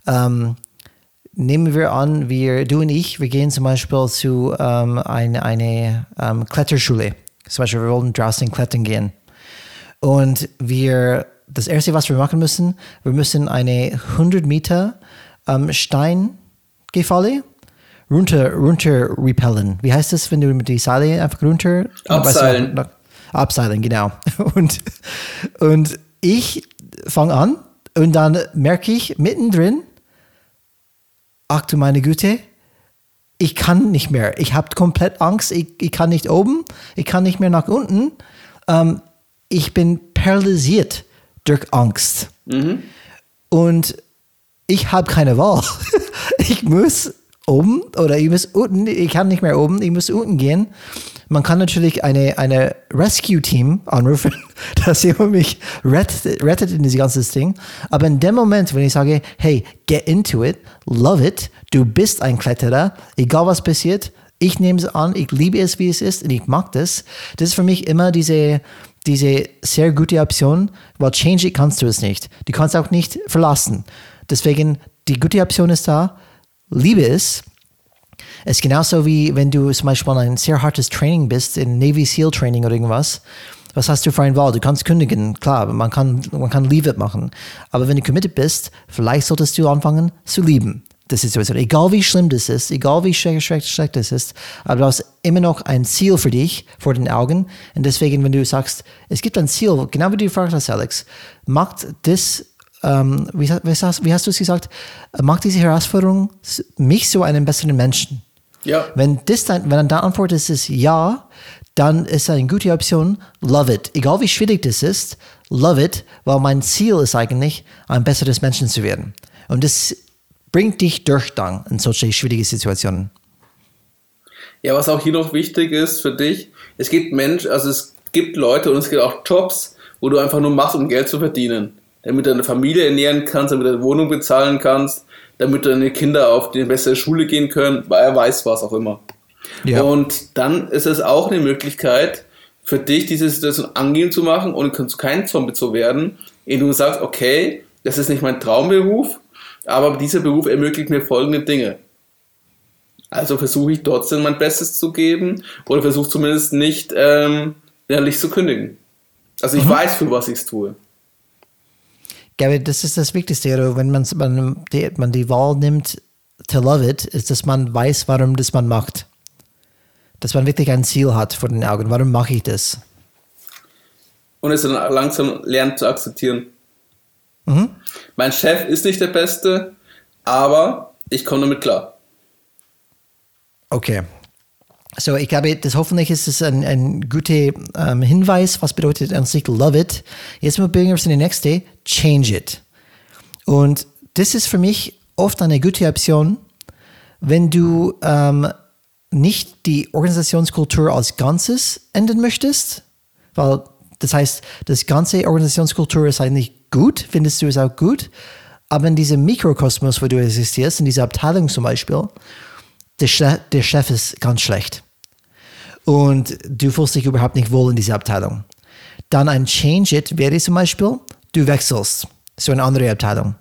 Ähm, nehmen wir an, wir, du und ich, wir gehen zum Beispiel zu ähm, eine, eine ähm, Kletterschule. Zum Beispiel, wir wollen draußen klettern gehen. Und wir, das erste, was wir machen müssen, wir müssen eine 100 Meter ähm, Steingefalle runter, runter repellen. Wie heißt das, wenn du mit die Seile einfach runter? Abseilen. Weißt du, abseilen, genau. Und, und ich fange an und dann merke ich mittendrin, ach du meine Güte, ich kann nicht mehr. Ich habe komplett Angst. Ich, ich kann nicht oben, ich kann nicht mehr nach unten. Ähm, ich bin paralysiert durch Angst. Mhm. Und ich habe keine Wahl. ich muss oben oder ich muss unten, ich kann nicht mehr oben, ich muss unten gehen. Man kann natürlich eine, eine Rescue-Team anrufen, dass jemand mich rettet, rettet in dieses ganze Ding. Aber in dem Moment, wenn ich sage, hey, get into it, love it, du bist ein Kletterer, egal was passiert, ich nehme es an, ich liebe es, wie es ist und ich mag das. Das ist für mich immer diese, diese sehr gute Option, weil change it kannst du es nicht. Du kannst auch nicht verlassen. Deswegen, die gute Option ist da, liebe es. Es ist genauso wie wenn du zum Beispiel ein sehr hartes Training bist, in Navy SEAL Training oder irgendwas. Was hast du für ein Wahl? Du kannst kündigen, klar, man kann, man kann Leave it machen. Aber wenn du committed bist, vielleicht solltest du anfangen zu lieben. Ist Situation. Egal wie schlimm das ist, egal wie schlecht, schlecht, schlecht das ist, aber du hast immer noch ein Ziel für dich vor den Augen. Und deswegen, wenn du sagst, es gibt ein Ziel, genau wie du gefragt hast, Alex, macht das ähm, wie, hast, wie hast du es gesagt, macht diese Herausforderung mich zu einem besseren Menschen? Ja. Wenn, das dann, wenn dann die Antwort ist, ist ja, dann ist eine gute Option, love it. Egal wie schwierig das ist, love it, weil mein Ziel ist eigentlich, ein besseres Menschen zu werden. Und das bringt dich durch dann in solche schwierige Situationen. Ja, was auch hier noch wichtig ist für dich, es gibt Menschen, also es gibt Leute und es gibt auch Jobs, wo du einfach nur machst, um Geld zu verdienen damit du deine Familie ernähren kannst, damit du eine Wohnung bezahlen kannst, damit deine Kinder auf die bessere Schule gehen können, weil er weiß was auch immer. Ja. Und dann ist es auch eine Möglichkeit für dich, diese Situation angehen zu machen und kein Zombie zu werden, indem du sagst, okay, das ist nicht mein Traumberuf, aber dieser Beruf ermöglicht mir folgende Dinge. Also versuche ich trotzdem mein Bestes zu geben oder versuche zumindest nicht ähm, innerlich zu kündigen. Also ich mhm. weiß, für was ich es tue glaube, das ist das Wichtigste. Wenn man, man, die, man die Wahl nimmt, to love it, ist, dass man weiß, warum das man macht. Dass man wirklich ein Ziel hat vor den Augen. Warum mache ich das? Und es dann langsam lernt zu akzeptieren. Mhm. Mein Chef ist nicht der Beste, aber ich komme damit klar. Okay, so, ich glaube, das hoffentlich ist es ein, ein guter ähm, Hinweis, was bedeutet an sich love it. Jetzt mal bringen wir es in die nächste, change it. Und das ist für mich oft eine gute Option, wenn du ähm, nicht die Organisationskultur als Ganzes ändern möchtest, weil das heißt, das ganze Organisationskultur ist eigentlich gut, findest du es auch gut, aber in diesem Mikrokosmos, wo du existierst, in dieser Abteilung zum Beispiel, der, Chef, der Chef ist ganz schlecht. Und du fühlst dich überhaupt nicht wohl in dieser Abteilung. Dann ein Change It wäre zum Beispiel, du wechselst zu einer anderen Abteilung,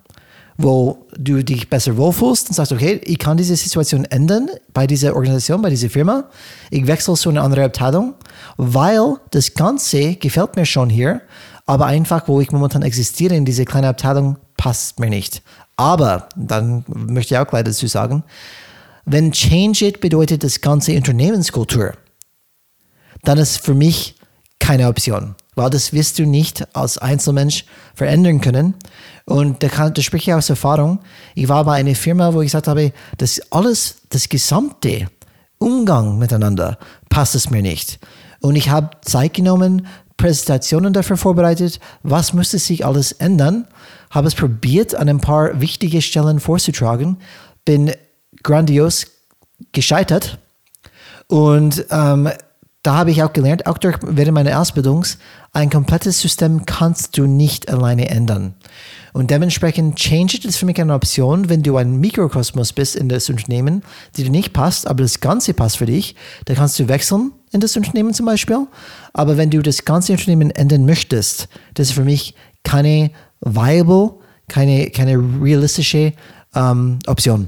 wo du dich besser wohlfühlst und sagst, okay, ich kann diese Situation ändern bei dieser Organisation, bei dieser Firma. Ich wechsle zu einer anderen Abteilung, weil das Ganze gefällt mir schon hier, aber einfach, wo ich momentan existiere in dieser kleinen Abteilung, passt mir nicht. Aber, dann möchte ich auch gleich dazu sagen, wenn Change It bedeutet das ganze Unternehmenskultur, dann ist für mich keine Option, weil das wirst du nicht als Einzelmensch verändern können. Und da, kann, da spreche ich aus Erfahrung. Ich war bei einer Firma, wo ich gesagt habe, das alles, das gesamte Umgang miteinander passt es mir nicht. Und ich habe Zeit genommen, Präsentationen dafür vorbereitet, was müsste sich alles ändern, habe es probiert, an ein paar wichtige Stellen vorzutragen, bin grandios gescheitert. Und ähm, da habe ich auch gelernt, auch durch, während meiner Ausbildung, ein komplettes System kannst du nicht alleine ändern. Und dementsprechend Change It ist für mich eine Option, wenn du ein Mikrokosmos bist in das Unternehmen, die dir nicht passt, aber das Ganze passt für dich, dann kannst du wechseln in das Unternehmen zum Beispiel. Aber wenn du das ganze Unternehmen ändern möchtest, das ist für mich keine viable, keine, keine realistische ähm, Option.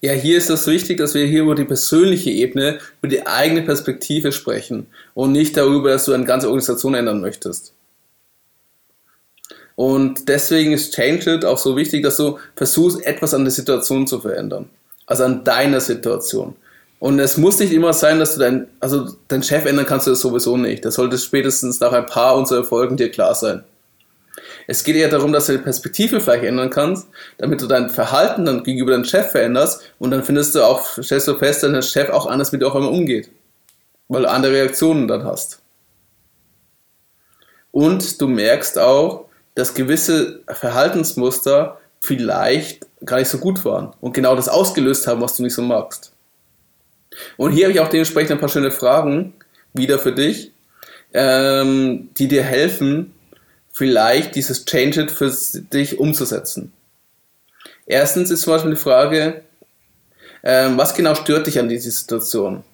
Ja, hier ist es wichtig, dass wir hier über die persönliche Ebene, über die eigene Perspektive sprechen und nicht darüber, dass du eine ganze Organisation ändern möchtest. Und deswegen ist Change It auch so wichtig, dass du versuchst, etwas an der Situation zu verändern. Also an deiner Situation. Und es muss nicht immer sein, dass du dein, also dein Chef ändern kannst du das sowieso nicht. Das sollte spätestens nach ein paar unserer Erfolgen dir klar sein. Es geht eher darum, dass du die Perspektive vielleicht ändern kannst, damit du dein Verhalten dann gegenüber deinem Chef veränderst und dann findest du auch, stellst du fest, dass der Chef auch anders mit dir auf einmal umgeht. Weil du andere Reaktionen dann hast. Und du merkst auch, dass gewisse Verhaltensmuster vielleicht gar nicht so gut waren und genau das ausgelöst haben, was du nicht so magst. Und hier habe ich auch dementsprechend ein paar schöne Fragen wieder für dich, ähm, die dir helfen, vielleicht dieses Change It für dich umzusetzen. Erstens ist zum Beispiel die Frage, ähm, was genau stört dich an dieser Situation?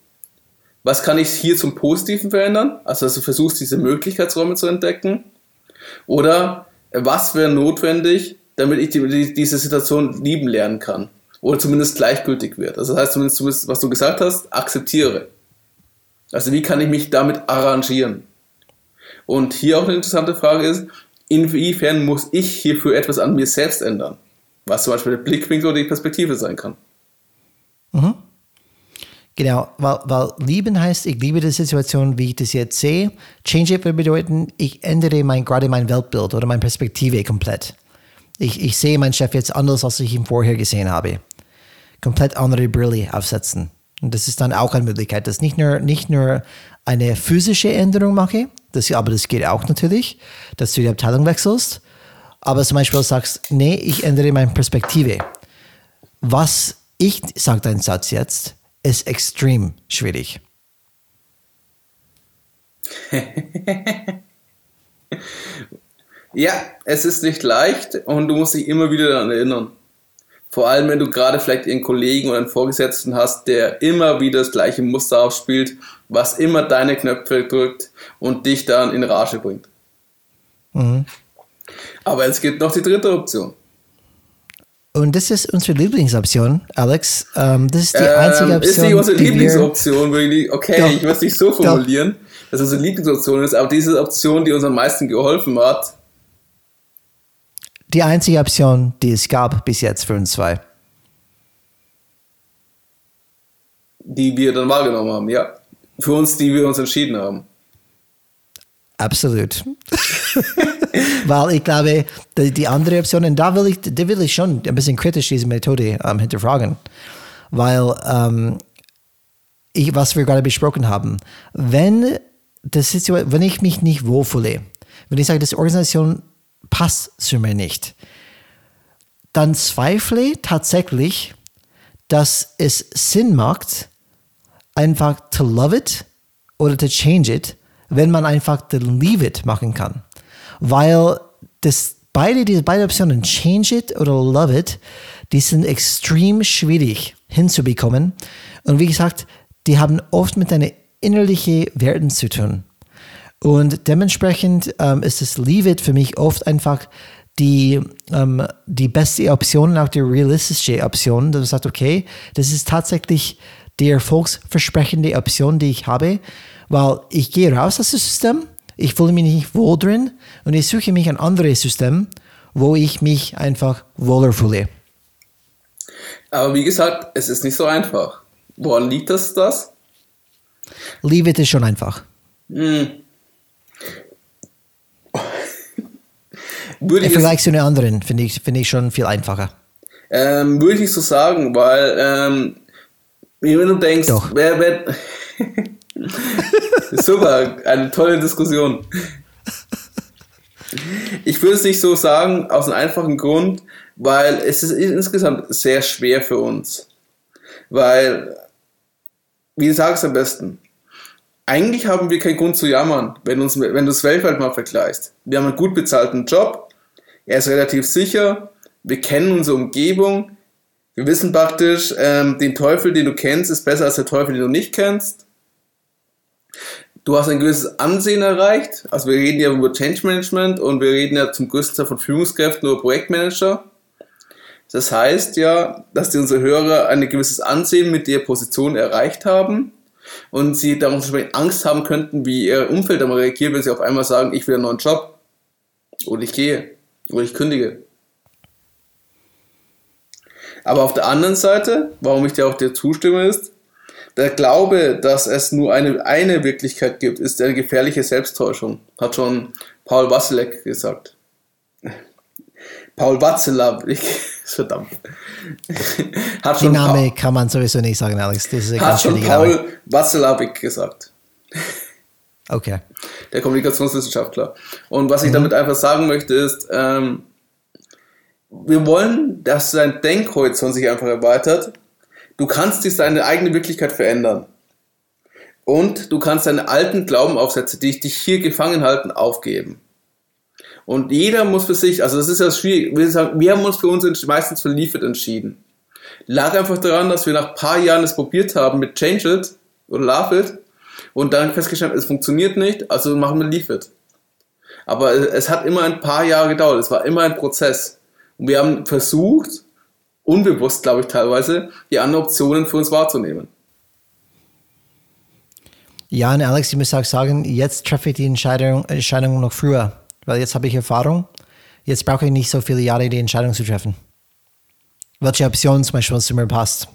Was kann ich hier zum Positiven verändern? Also, dass du versuchst, diese Möglichkeitsräume zu entdecken. Oder was wäre notwendig, damit ich die, diese Situation lieben lernen kann? Oder zumindest gleichgültig wird. Also, das heißt zumindest, was du gesagt hast, akzeptiere. Also, wie kann ich mich damit arrangieren? Und hier auch eine interessante Frage ist, inwiefern muss ich hierfür etwas an mir selbst ändern? Was zum Beispiel der Blickwinkel oder die Perspektive sein kann. Mhm. Genau, weil, weil lieben heißt, ich liebe die Situation, wie ich das jetzt sehe. Change it würde bedeuten, ich ändere mein, gerade mein Weltbild oder meine Perspektive komplett. Ich, ich sehe meinen Chef jetzt anders, als ich ihn vorher gesehen habe. Komplett andere Brille aufsetzen. Und das ist dann auch eine Möglichkeit, dass nicht nur, nicht nur eine physische Änderung mache, das, aber das geht auch natürlich, dass du die Abteilung wechselst. Aber zum Beispiel sagst, nee, ich ändere meine Perspektive. Was ich, sage deinen Satz jetzt, ist extrem schwierig. ja, es ist nicht leicht und du musst dich immer wieder daran erinnern. Vor allem, wenn du gerade vielleicht einen Kollegen oder einen Vorgesetzten hast, der immer wieder das gleiche Muster aufspielt, was immer deine Knöpfe drückt und dich dann in Rage bringt. Mhm. Aber es gibt noch die dritte Option. Und das ist unsere Lieblingsoption, Alex. Ähm, das ist die ähm, einzige Option. Ist nicht unsere Lieblingsoption, wirklich. Okay, doch, ich muss es nicht so formulieren, doch. dass es unsere Lieblingsoption ist, aber diese Option, die uns am meisten geholfen hat. Die einzige Option, die es gab bis jetzt für uns zwei. Die wir dann wahrgenommen haben, ja. Für uns, die wir uns entschieden haben. Absolut. Weil ich glaube, die, die, andere Option, und da will ich, da will ich schon ein bisschen kritisch diese Methode ähm, hinterfragen. Weil, ähm, ich, was wir gerade besprochen haben, wenn, das ist, wenn ich mich nicht wohlfühle, wenn ich sage, das Organisation passt zu mir nicht, dann zweifle tatsächlich, dass es Sinn macht, einfach to love it oder to change it, wenn man einfach to leave it machen kann. Weil das, beide, diese beiden Optionen, change it oder love it, die sind extrem schwierig hinzubekommen. Und wie gesagt, die haben oft mit deinen innerlichen Werten zu tun. Und dementsprechend ähm, ist das Leave It für mich oft einfach die, ähm, die beste Option und auch die realistische Option, dass man sagt, okay, das ist tatsächlich die erfolgsversprechende Option, die ich habe, weil ich gehe raus aus dem System, ich fühle mich nicht wohl drin und ich suche mich ein anderes System, wo ich mich einfach wohler fühle. Aber wie gesagt, es ist nicht so einfach. Woran liegt das? das? Leave it ist schon einfach. Hm. Würde Im Vergleich zu den anderen finde ich, find ich schon viel einfacher. Ähm, würde ich nicht so sagen, weil ähm, wenn du denkst, Doch. wer, wer Super, eine tolle Diskussion. Ich würde es nicht so sagen, aus einem einfachen Grund, weil es ist insgesamt sehr schwer für uns. Weil, wie sagst du am besten? Eigentlich haben wir keinen Grund zu jammern, wenn, uns, wenn du es weltweit mal vergleichst. Wir haben einen gut bezahlten Job, er ist relativ sicher, wir kennen unsere Umgebung, wir wissen praktisch, ähm, den Teufel, den du kennst, ist besser als der Teufel, den du nicht kennst. Du hast ein gewisses Ansehen erreicht. Also wir reden ja über Change Management und wir reden ja zum größten Teil von Führungskräften oder Projektmanager. Das heißt ja, dass die unsere Hörer ein gewisses Ansehen mit der Position erreicht haben und sie darum Angst haben könnten, wie ihr Umfeld einmal reagiert, wenn sie auf einmal sagen, ich will einen neuen Job oder ich gehe oder ich kündige. Aber auf der anderen Seite, warum ich dir auch dir zustimme, ist, der Glaube, dass es nur eine, eine Wirklichkeit gibt, ist eine gefährliche Selbsttäuschung, hat schon Paul Wasilek gesagt. Paul Watzlawick, verdammt. hat schon Den Name pa kann man sowieso nicht sagen, Alex. Das ist hat schon Paul Watzlawick gesagt. Okay. Der Kommunikationswissenschaftler. Und was ich mhm. damit einfach sagen möchte, ist, ähm, wir wollen, dass dein Denkhorizont sich einfach erweitert. Du kannst dich deine eigene Wirklichkeit verändern. Und du kannst deine alten Glaubenaufsätze, die dich hier gefangen halten, aufgeben. Und jeder muss für sich, also das ist ja schwierig, wir, sagen, wir haben uns für uns meistens für Leafit entschieden. Lag einfach daran, dass wir nach ein paar Jahren es probiert haben mit Change It oder Love It und dann festgestellt, es funktioniert nicht, also machen wir Leafit. Aber es hat immer ein paar Jahre gedauert, es war immer ein Prozess. Und wir haben versucht, unbewusst glaube ich teilweise, die anderen Optionen für uns wahrzunehmen. Ja, und Alex, ich muss auch sagen, jetzt treffe ich die Entscheidung, Entscheidung noch früher weil jetzt habe ich Erfahrung. Jetzt brauche ich nicht so viele Jahre, die Entscheidung zu treffen. Welche Option zum Beispiel zu mir passt.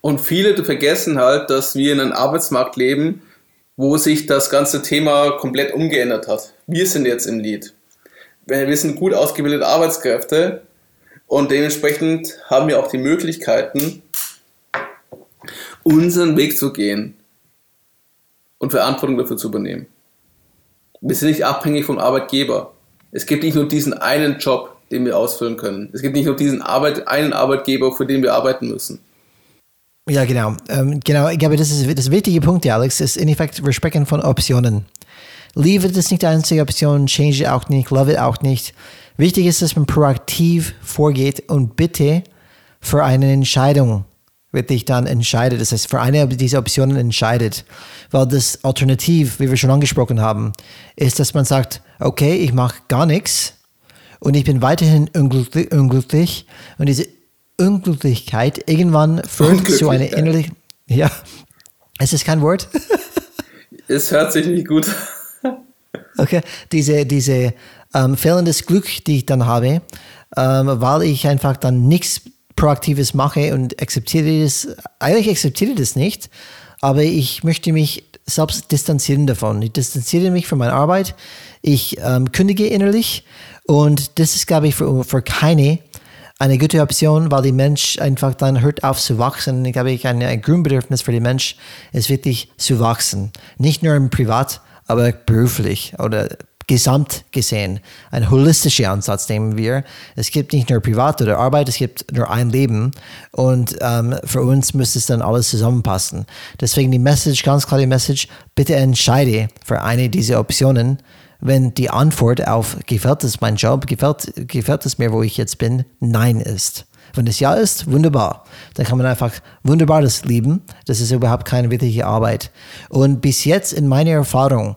Und viele vergessen halt, dass wir in einem Arbeitsmarkt leben, wo sich das ganze Thema komplett umgeändert hat. Wir sind jetzt im Lied. Wir sind gut ausgebildete Arbeitskräfte und dementsprechend haben wir auch die Möglichkeiten, unseren Weg zu gehen und Verantwortung dafür zu übernehmen wir sind nicht abhängig vom Arbeitgeber. Es gibt nicht nur diesen einen Job, den wir ausfüllen können. Es gibt nicht nur diesen Arbeit, einen Arbeitgeber, für den wir arbeiten müssen. Ja, genau. Ähm, genau, ich glaube, das ist das wichtige Punkt, Alex, ist in Effekt, wir sprechen von Optionen. Leave it ist nicht die einzige Option, change it auch nicht, love it auch nicht. Wichtig ist, dass man proaktiv vorgeht und bitte für eine Entscheidung wirklich dann entscheidet. Das heißt, für eine dieser Optionen entscheidet. Weil das Alternativ, wie wir schon angesprochen haben, ist, dass man sagt, okay, ich mache gar nichts und ich bin weiterhin unglücklich, unglücklich und diese Unglücklichkeit irgendwann führt zu einer innerlichen, ja, es ist kein Wort. es hört sich nicht gut. okay, diese, diese ähm, fehlendes Glück, die ich dann habe, ähm, weil ich einfach dann nichts Proaktives mache und akzeptiere das, eigentlich akzeptiere ich das nicht, aber ich möchte mich selbst distanzieren davon. Ich distanziere mich von meiner Arbeit, ich ähm, kündige innerlich und das ist, glaube ich, für, für keine eine gute Option, weil der Mensch einfach dann hört auf zu wachsen. Ich glaube, ein, ein Grundbedürfnis für den Mensch ist wirklich zu wachsen. Nicht nur im Privat, aber beruflich oder gesamt gesehen, ein holistischer Ansatz nehmen wir. Es gibt nicht nur Privat oder Arbeit, es gibt nur ein Leben und ähm, für uns müsste es dann alles zusammenpassen. Deswegen die Message, ganz klar die Message, bitte entscheide für eine dieser Optionen, wenn die Antwort auf gefällt es mein Job, gefällt, gefällt es mir, wo ich jetzt bin, nein ist. Wenn es ja ist, wunderbar. Dann kann man einfach wunderbar das lieben. Das ist überhaupt keine wirkliche Arbeit. Und bis jetzt in meiner Erfahrung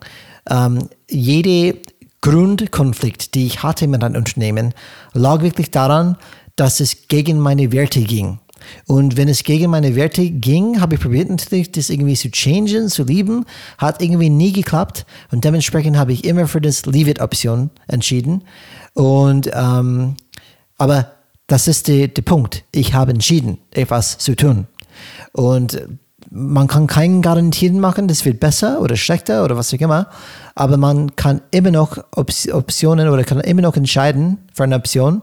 ähm, jede Grundkonflikt, die ich hatte mit einem Unternehmen, lag wirklich daran, dass es gegen meine Werte ging. Und wenn es gegen meine Werte ging, habe ich probiert natürlich, das irgendwie zu changen, zu lieben. Hat irgendwie nie geklappt. Und dementsprechend habe ich immer für das Leave-It-Option entschieden. Und, ähm, aber das ist der, Punkt. Ich habe entschieden, etwas zu tun. Und man kann keinen Garantien machen, das wird besser oder schlechter oder was auch immer, aber man kann immer noch Optionen oder kann immer noch entscheiden für eine Option,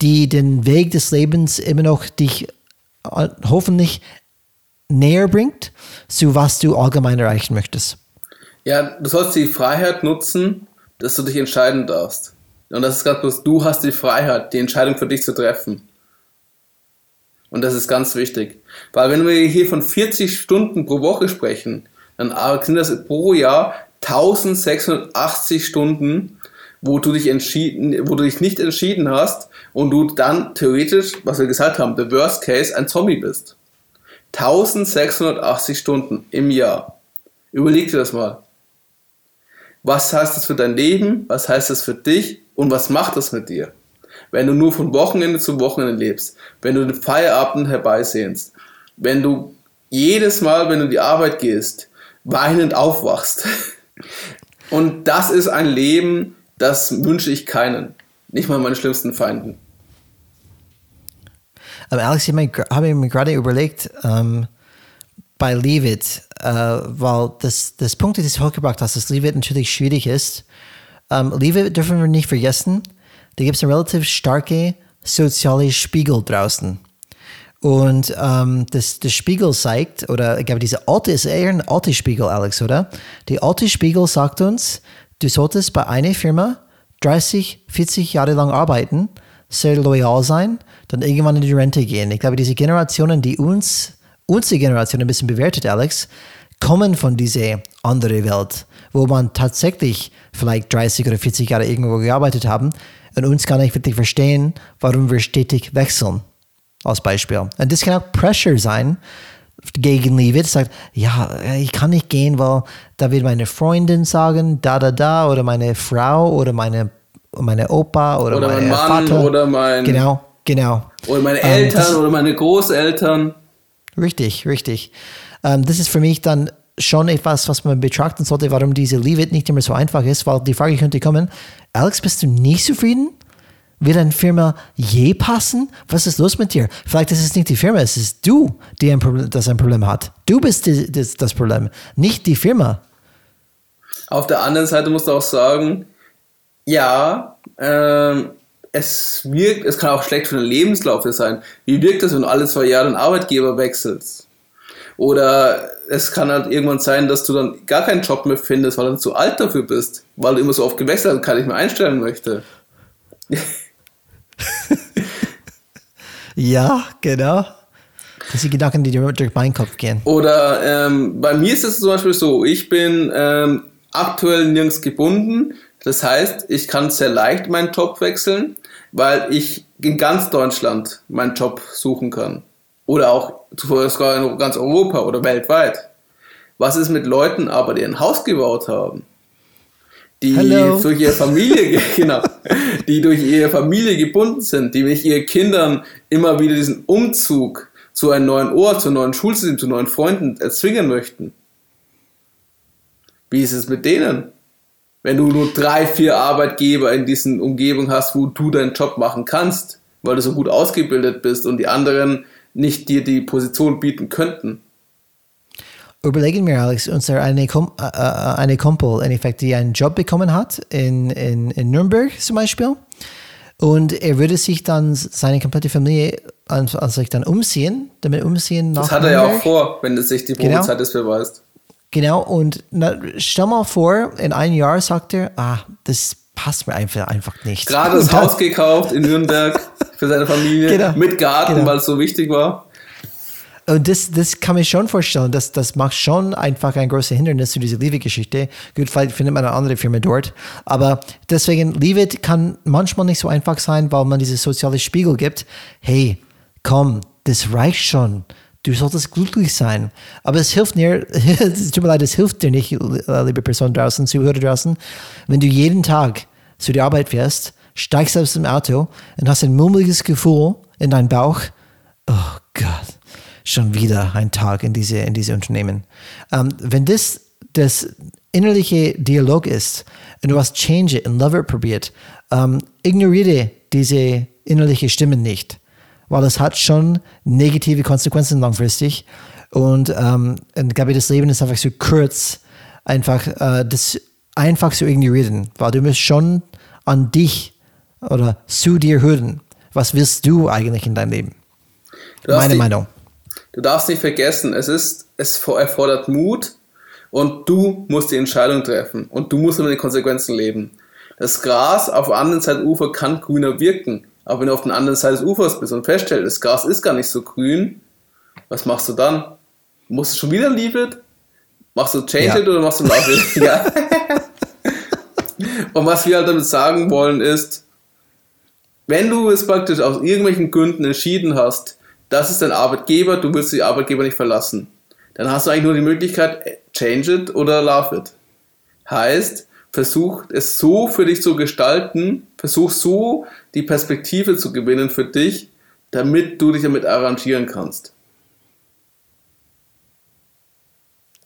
die den Weg des Lebens immer noch dich hoffentlich näher bringt zu was du allgemein erreichen möchtest. Ja, du sollst die Freiheit nutzen, dass du dich entscheiden darfst. Und das ist ganz bloß, du hast die Freiheit, die Entscheidung für dich zu treffen. Und das ist ganz wichtig. Weil wenn wir hier von 40 Stunden pro Woche sprechen, dann sind das pro Jahr 1680 Stunden, wo du dich entschieden, wo du dich nicht entschieden hast und du dann theoretisch, was wir gesagt haben, the worst case, ein Zombie bist. 1680 Stunden im Jahr. Überleg dir das mal. Was heißt das für dein Leben? Was heißt das für dich? Und was macht das mit dir? wenn du nur von Wochenende zu Wochenende lebst, wenn du den Feierabend herbeisehnst, wenn du jedes Mal, wenn du in die Arbeit gehst, weinend aufwachst. Und das ist ein Leben, das wünsche ich keinen. Nicht mal meinen schlimmsten Feinden. Aber Alex, ich habe mir gerade überlegt, ähm, bei Leave It, äh, weil das, das Punkt, das du hochgebracht hast, dass Leave It natürlich schwierig ist. Ähm, Leave It dürfen wir nicht vergessen, da gibt es einen relativ starke soziale Spiegel draußen. Und ähm, das, das Spiegel zeigt, oder ich glaube, diese alte ist eher ein alte Spiegel, Alex, oder? Die alte Spiegel sagt uns, du solltest bei einer Firma 30, 40 Jahre lang arbeiten, sehr loyal sein, dann irgendwann in die Rente gehen. Ich glaube, diese Generationen, die uns, unsere Generation ein bisschen bewertet, Alex, kommen von dieser anderen Welt, wo man tatsächlich vielleicht 30 oder 40 Jahre irgendwo gearbeitet haben und uns gar nicht wirklich verstehen, warum wir stetig wechseln. Als Beispiel. Und das kann auch Pressure sein gegen Leave It. Sagt, ja, ich kann nicht gehen, weil da wird meine Freundin sagen, da, da, da, oder meine Frau oder meine, meine Opa oder, oder mein Mann Vater. oder mein. Genau, genau. Oder meine Ähm, Eltern das- oder meine Großeltern. Richtig, richtig. Ähm, das ist für mich dann schon etwas, was man betrachten sollte, warum diese Leave It nicht immer so einfach ist, weil die Frage könnte kommen, Alex, bist du nicht zufrieden? Wird deine Firma je passen? Was ist los mit dir? Vielleicht ist es nicht die Firma, es ist du, die ein Problem, das ein Problem hat. Du bist die, das, das Problem, nicht die Firma. Auf der anderen Seite musst du auch sagen, ja, ähm, es wirkt, es kann auch schlecht für den Lebenslauf sein. Wie wirkt das, wenn du alle zwei Jahre den Arbeitgeber wechselst? Oder es kann halt irgendwann sein, dass du dann gar keinen Job mehr findest, weil du zu alt dafür bist, weil du immer so oft gewechselt hast und keinen mehr einstellen möchte. Ja, genau. Das sind Gedanken, die durch meinen Kopf gehen. Oder ähm, bei mir ist es zum Beispiel so, ich bin ähm, aktuell nirgends gebunden. Das heißt, ich kann sehr leicht meinen Job wechseln, weil ich in ganz Deutschland meinen Job suchen kann. Oder auch sogar in ganz Europa oder weltweit. Was ist mit Leuten aber, die ein Haus gebaut haben? Die Hello. durch ihre Familie, ge- genau, die durch ihre Familie gebunden sind, die mit ihren Kindern immer wieder diesen Umzug zu einem neuen Ort, zu einem neuen Schulsystem, zu neuen Freunden erzwingen möchten. Wie ist es mit denen? Wenn du nur drei, vier Arbeitgeber in diesen Umgebungen hast, wo du deinen Job machen kannst, weil du so gut ausgebildet bist und die anderen nicht dir die Position bieten könnten. Überlegen wir, Alex, unser eine, Kom äh, äh, eine Kumpel, in Effekt, die einen Job bekommen hat in, in, in Nürnberg zum Beispiel. Und er würde sich dann seine komplette Familie an, sich dann umziehen, damit umziehen nach Das hat er ja auch vor, wenn es sich die Genau. Probezeit das beweist. Genau, und na, stell mal vor, in einem Jahr sagt er, ah, das passt mir einfach, einfach nicht. Gerade das Haus gekauft in Nürnberg für seine Familie Genau. mit Garten, Genau. weil es so wichtig war. Und das, das kann ich schon vorstellen. Das, das macht schon einfach ein großes Hindernis zu dieser Leave-Geschichte. Gut, vielleicht findet man eine andere Firma dort. Aber deswegen, Leave kann manchmal nicht so einfach sein, weil man dieses soziale Spiegel gibt. Hey, komm, das reicht schon. Du solltest glücklich sein. Aber es hilft dir, es tut mir leid, es hilft dir nicht, äh, liebe Person draußen, Zuhörer draußen, wenn du jeden Tag zu der Arbeit fährst, steigst aus dem Auto und hast ein mulmiges Gefühl in deinem Bauch. Oh Gott, schon wieder ein Tag in diese, in diese Unternehmen. Ähm, wenn das das innerliche Dialog ist und du hast Change it und Love it probiert, ähm, ignoriere diese innerliche Stimmen nicht, weil es hat schon negative Konsequenzen langfristig und, ähm, und ich glaube, das Leben ist einfach so kurz, einfach äh, das einfach zu ignorieren, weil du musst schon an dich oder zu dir hören. Was willst du eigentlich in deinem Leben? Meine nicht- Meinung. Du darfst nicht vergessen, es ist, es erfordert Mut und du musst die Entscheidung treffen und du musst mit den Konsequenzen leben. Das Gras auf der anderen Seite des Ufers kann grüner wirken, aber wenn du auf der anderen Seite des Ufers bist und feststellst, das Gras ist gar nicht so grün, was machst du dann? Musst du schon wieder Leave it? Machst du Change Ja. it oder machst du Love it? ja. Und was wir halt damit sagen wollen ist, wenn du es praktisch aus irgendwelchen Gründen entschieden hast, das ist dein Arbeitgeber, du willst die Arbeitgeber nicht verlassen, dann hast du eigentlich nur die Möglichkeit, change it oder love it. Heißt, versuch es so für dich zu gestalten, versuch so die Perspektive zu gewinnen für dich, damit du dich damit arrangieren kannst.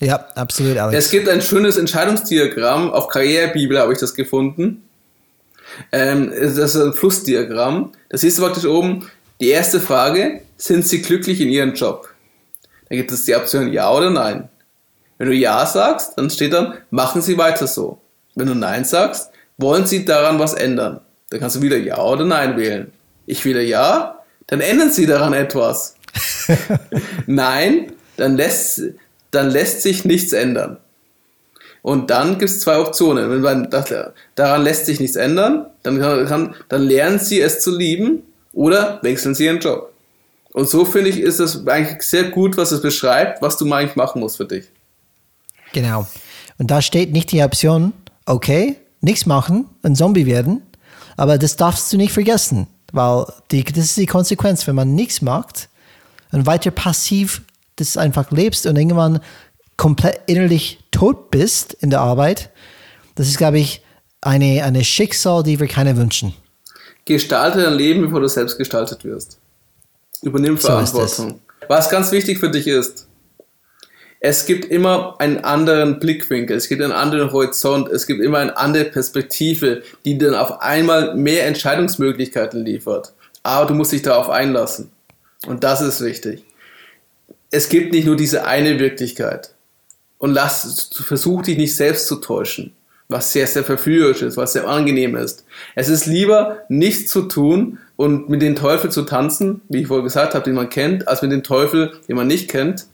Ja, absolut, Alex. Es gibt ein schönes Entscheidungsdiagramm, auf Karrierebibel habe ich das gefunden. Ähm, das ist ein Flussdiagramm. Da siehst du praktisch oben, die erste Frage, sind sie glücklich in ihrem Job? Da gibt es die Option Ja oder Nein. Wenn du Ja sagst, dann steht dann, machen sie weiter so. Wenn du Nein sagst, wollen sie daran was ändern. Dann kannst du wieder Ja oder Nein wählen. Ich wähle Ja, dann ändern sie daran etwas. Nein, dann lässt, dann lässt sich nichts ändern. Und dann gibt es zwei Optionen. Wenn man dachte, daran lässt sich nichts ändern, dann, kann, dann lernen sie es zu lieben oder wechseln sie ihren Job. Und so finde ich, ist es eigentlich sehr gut, was es beschreibt, was du eigentlich machen musst für dich. Genau. Und da steht nicht die Option, okay, nichts machen, ein Zombie werden, aber das darfst du nicht vergessen, weil die, das ist die Konsequenz, wenn man nichts macht und weiter passiv das einfach lebst und irgendwann komplett innerlich tot bist in der Arbeit, das ist, glaube ich, eine, eine Schicksal, die wir keiner wünschen. Gestalte dein Leben, bevor du selbst gestaltet wirst. Übernimm Verantwortung. So Was ganz wichtig für dich ist, es gibt immer einen anderen Blickwinkel, es gibt einen anderen Horizont, es gibt immer eine andere Perspektive, die dann auf einmal mehr Entscheidungsmöglichkeiten liefert. Aber du musst dich darauf einlassen. Und das ist wichtig. Es gibt nicht nur diese eine Wirklichkeit. Und lass, versuch dich nicht selbst zu täuschen, was sehr, sehr verführerisch ist, was sehr angenehm ist. Es ist lieber, nichts zu tun und mit dem Teufel zu tanzen, wie ich vorher gesagt habe, den man kennt, als mit dem Teufel, den man nicht kennt.